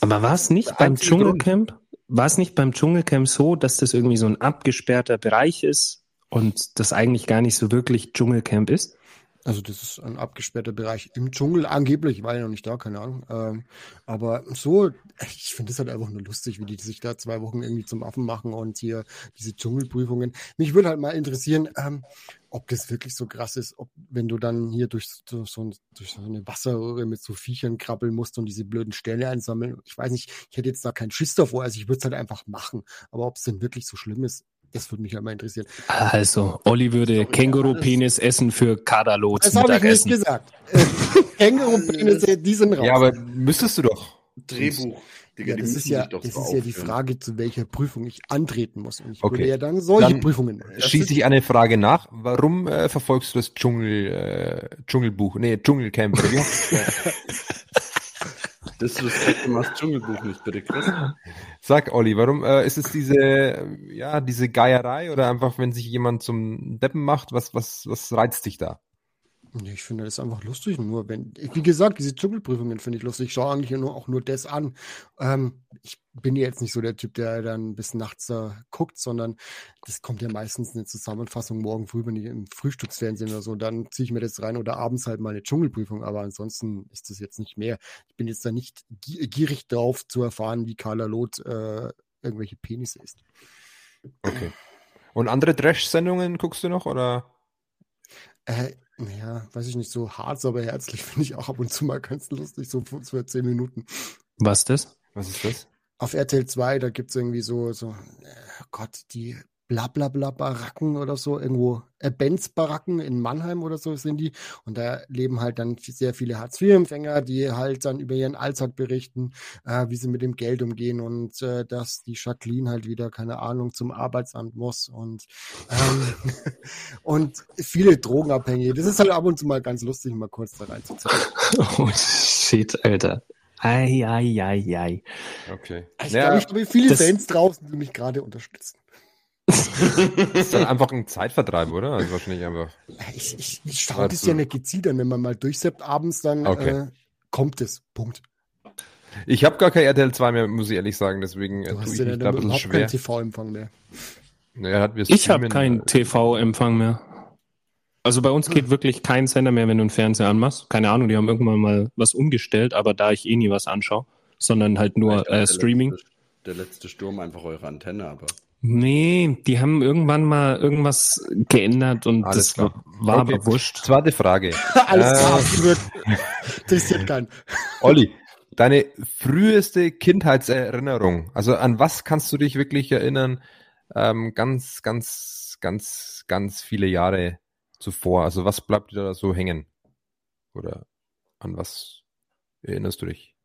Aber war es nicht beim Dschungelcamp? War es nicht beim Dschungelcamp so, dass das irgendwie so ein abgesperrter Bereich ist und das eigentlich gar nicht so wirklich Dschungelcamp ist? Also das ist ein abgesperrter Bereich im Dschungel, angeblich, war ja noch nicht da, keine Ahnung. Ähm, aber so, ich finde es halt einfach nur lustig, wie die sich da zwei Wochen irgendwie zum Affen machen und hier diese Dschungelprüfungen. Mich würde halt mal interessieren, ähm, ob das wirklich so krass ist, ob wenn du dann hier durch so, so, durch so eine Wasserröhre mit so Viechern krabbeln musst und diese blöden Sterne einsammeln. Ich weiß nicht, ich hätte jetzt da keinen Schiss davor, also ich würde es halt einfach machen. Aber ob es denn wirklich so schlimm ist, Das würde mich ja mal interessieren. Also, Olli würde Känguru-Penis essen für Kaderlot. Das habe ich nicht gesagt. Känguru-Penisse, die sind raus. Ja, aber müsstest du doch. Drehbuch. Digga, ja, das ist ja, das ist ja die Frage, zu welcher Prüfung ich antreten muss. Und ich okay. würde ja dann solche dann Prüfungen. Schließe ich eine Frage nach. Warum äh, verfolgst du das Dschungel, äh, Dschungelbuch? Nee, Dschungelcamp. Disrespect, du machst Dschungelbuch nicht, bitte, Chris. Sag, Olli, warum äh, ist es diese, ja, diese Geierei oder einfach, wenn sich jemand zum Deppen macht, was, was, was reizt dich da? Nee, ich finde das einfach lustig. Nur wenn, wie gesagt, diese Dschungelprüfungen finde ich lustig. Ich schaue eigentlich nur, auch nur das an. Ähm, ich bin ja jetzt nicht so der Typ, der dann bis nachts äh, guckt, sondern das kommt ja meistens eine Zusammenfassung morgen früh, wenn ich im Frühstücksfernsehen oder so, dann ziehe ich mir das rein oder abends halt mal eine Dschungelprüfung. Aber ansonsten ist das jetzt nicht mehr. Ich bin jetzt da nicht gierig drauf zu erfahren, wie Carla Loth äh, irgendwelche Penisse ist. Okay. Und andere Trash-Sendungen guckst du noch oder? Äh, ja, weiß ich nicht, so hart, aber herzlich finde ich auch ab und zu mal ganz lustig, so für zehn Minuten. Was das? Was ist das? Auf RTL 2, da gibt es irgendwie so, so, oh Gott, die blablabla Baracken oder so, irgendwo, äh, Benz Baracken in Mannheim oder so sind die. Und da leben halt dann sehr viele Hartz-IV-Empfänger, die halt dann über ihren Alltag berichten, äh, wie sie mit dem Geld umgehen und äh, dass die Jacqueline halt wieder, keine Ahnung, zum Arbeitsamt muss und, ähm, und viele Drogenabhängige. Das ist halt ab und zu mal ganz lustig, mal kurz da reinzuzeigen. Oh shit, Alter. Ei, ei, ei, ei. Okay. Ich ja, glaube, ich habe viele Fans draußen, die mich gerade unterstützen das ist dann einfach ein Zeitvertreib, oder? Also wahrscheinlich einfach. Ich, ich, ich schaue das ja nicht gezielt an, wenn man mal durchseppt abends, dann okay. äh, kommt es. Punkt. Ich habe gar kein RTL 2 mehr, muss ich ehrlich sagen, deswegen äh, tue ich mich da ein bisschen schwer. keinen TV-Empfang mehr. Naja, hat ich habe keinen TV-Empfang mehr. Also bei uns hm. geht wirklich kein Sender mehr, wenn du einen Fernseher anmachst. Keine Ahnung, die haben irgendwann mal was umgestellt, aber da ich eh nie was anschaue, sondern halt nur äh, Streaming. Der letzte, der letzte Sturm einfach eure Antenne, aber. Nee, die haben irgendwann mal irgendwas geändert und Alles das klar. war okay. aber wurscht. Zweite Frage. Alles klar, äh, wird interessiert keinen. Olli, deine früheste Kindheitserinnerung, also an was kannst du dich wirklich erinnern, ähm, ganz, ganz, ganz, ganz viele Jahre zuvor? Also was bleibt dir da so hängen? Oder an was erinnerst du dich?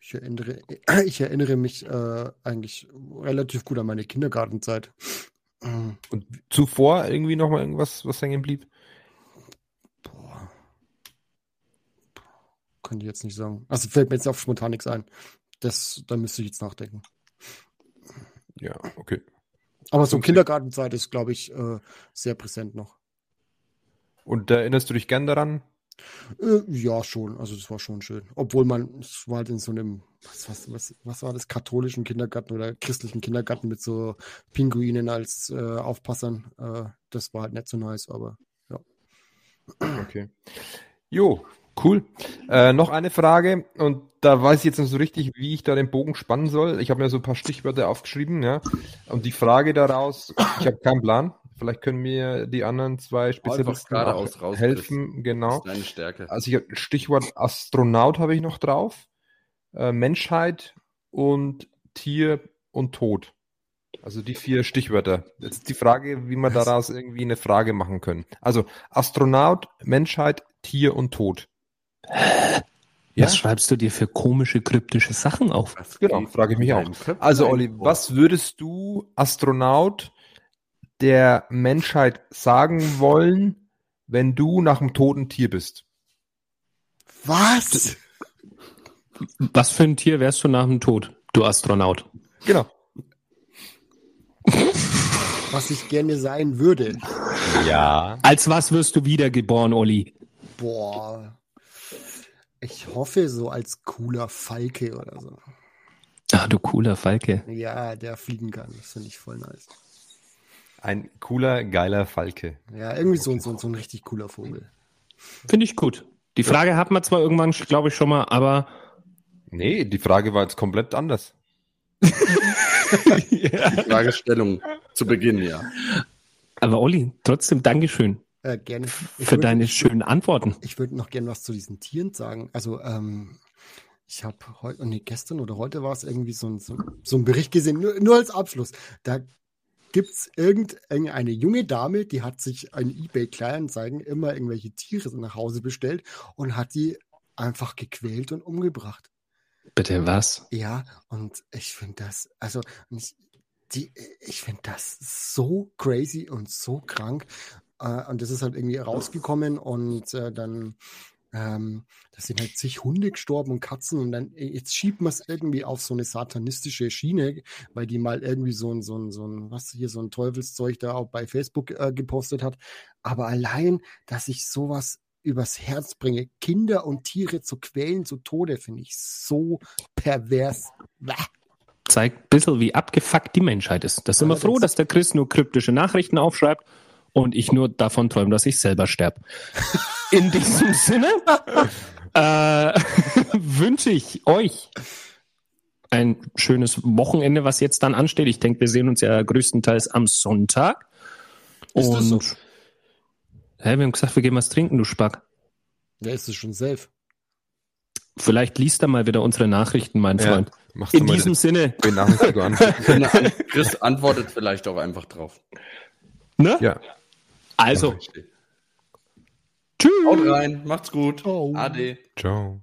Ich erinnere, ich erinnere mich äh, eigentlich relativ gut an meine Kindergartenzeit. Und zuvor irgendwie noch mal irgendwas, was hängen blieb? Boah. Kann ich jetzt nicht sagen. Also fällt mir jetzt auf spontan nichts ein. Das, da müsste ich jetzt nachdenken. Ja, okay. Aber so. Kindergartenzeit ist, glaube ich, äh, sehr präsent noch. Und erinnerst du dich gern daran? Äh, ja, schon. Also das war schon schön. Obwohl man, es war halt in so einem, was, was, was, was war das, katholischen Kindergarten oder christlichen Kindergarten mit so Pinguinen als äh, Aufpassern. Äh, das war halt nicht so nice, aber ja. Okay. Jo, cool. Äh, noch eine Frage und da weiß ich jetzt nicht so richtig, wie ich da den Bogen spannen soll. Ich habe mir so ein paar Stichwörter aufgeschrieben, ja. Und die Frage daraus, ich habe keinen Plan. Vielleicht können mir die anderen zwei Spezialisten auch helfen. Genau. Das ist deine Stärke. Also ich Stichwort Astronaut habe ich noch drauf. Äh, Menschheit und Tier und Tod. Also die vier Stichwörter. Jetzt die Frage, wie wir daraus irgendwie eine Frage machen können. Also Astronaut, Menschheit, Tier und Tod. Ja? Was schreibst du dir für komische, kryptische Sachen auf? Genau, frage ich mich auch. Also Olli, was würdest du Astronaut, der Menschheit sagen wollen, wenn du nach einem toten Tier bist? Was? Was für ein Tier wärst du nach dem Tod, du Astronaut? Genau. Was ich gerne sein würde. Ja. Als was wirst du wiedergeboren, Olli? Boah. Ich hoffe so als cooler Falke oder so. Ah, du cooler Falke. Ja, der fliegen kann. Das finde ich voll nice. Ein cooler, geiler Falke. Ja, irgendwie so, so, so ein richtig cooler Vogel. Finde ich gut. Die Frage ja. hat man zwar irgendwann, glaube ich, schon mal, aber. Nee, die Frage war jetzt komplett anders. Die Fragestellung zu Beginn, ja. Aber Olli, trotzdem Dankeschön. Äh, gerne. Ich für deine schönen Antworten. Ich würde noch gerne was zu diesen Tieren sagen. Also, ähm, ich habe heute, nee, gestern oder heute war es irgendwie so ein, so, so ein Bericht gesehen, nur, nur als Abschluss. Da gibt es irgendeine junge Dame, die hat sich ein eBay Kleinanzeigen immer irgendwelche Tiere nach Hause bestellt und hat die einfach gequält und umgebracht. Bitte was? Ja, und ich finde das, also ich, die, ich finde das so crazy und so krank. Äh, und das ist halt irgendwie rausgekommen und äh, dann ähm, da sind halt zig Hunde gestorben und Katzen und dann äh, jetzt schiebt man es irgendwie auf so eine satanistische Schiene, weil die mal irgendwie so ein, so ein, so ein, was hier, so ein Teufelszeug da auch bei Facebook äh, gepostet hat. Aber allein, dass ich sowas übers Herz bringe, Kinder und Tiere zu quälen zu Tode, finde ich so pervers. Bäh. Zeigt ein bisschen, wie abgefuckt die Menschheit ist. Da sind wir froh, dass der Chris nur kryptische Nachrichten aufschreibt und ich nur davon träume, dass ich selber sterbe. In diesem Sinne äh, wünsche ich euch ein schönes Wochenende, was jetzt dann ansteht. Ich denke, wir sehen uns ja größtenteils am Sonntag. Ist und so? hä, wir haben gesagt, wir gehen was trinken, du Spack. Ja, ist es schon safe. Vielleicht liest er mal wieder unsere Nachrichten, mein ja, Freund. In diesem Sinne. Chris antwortet vielleicht auch einfach drauf. Ne? Ja. Also. Tschüss. Haut rein, macht's gut. Oh. Ade. Ciao.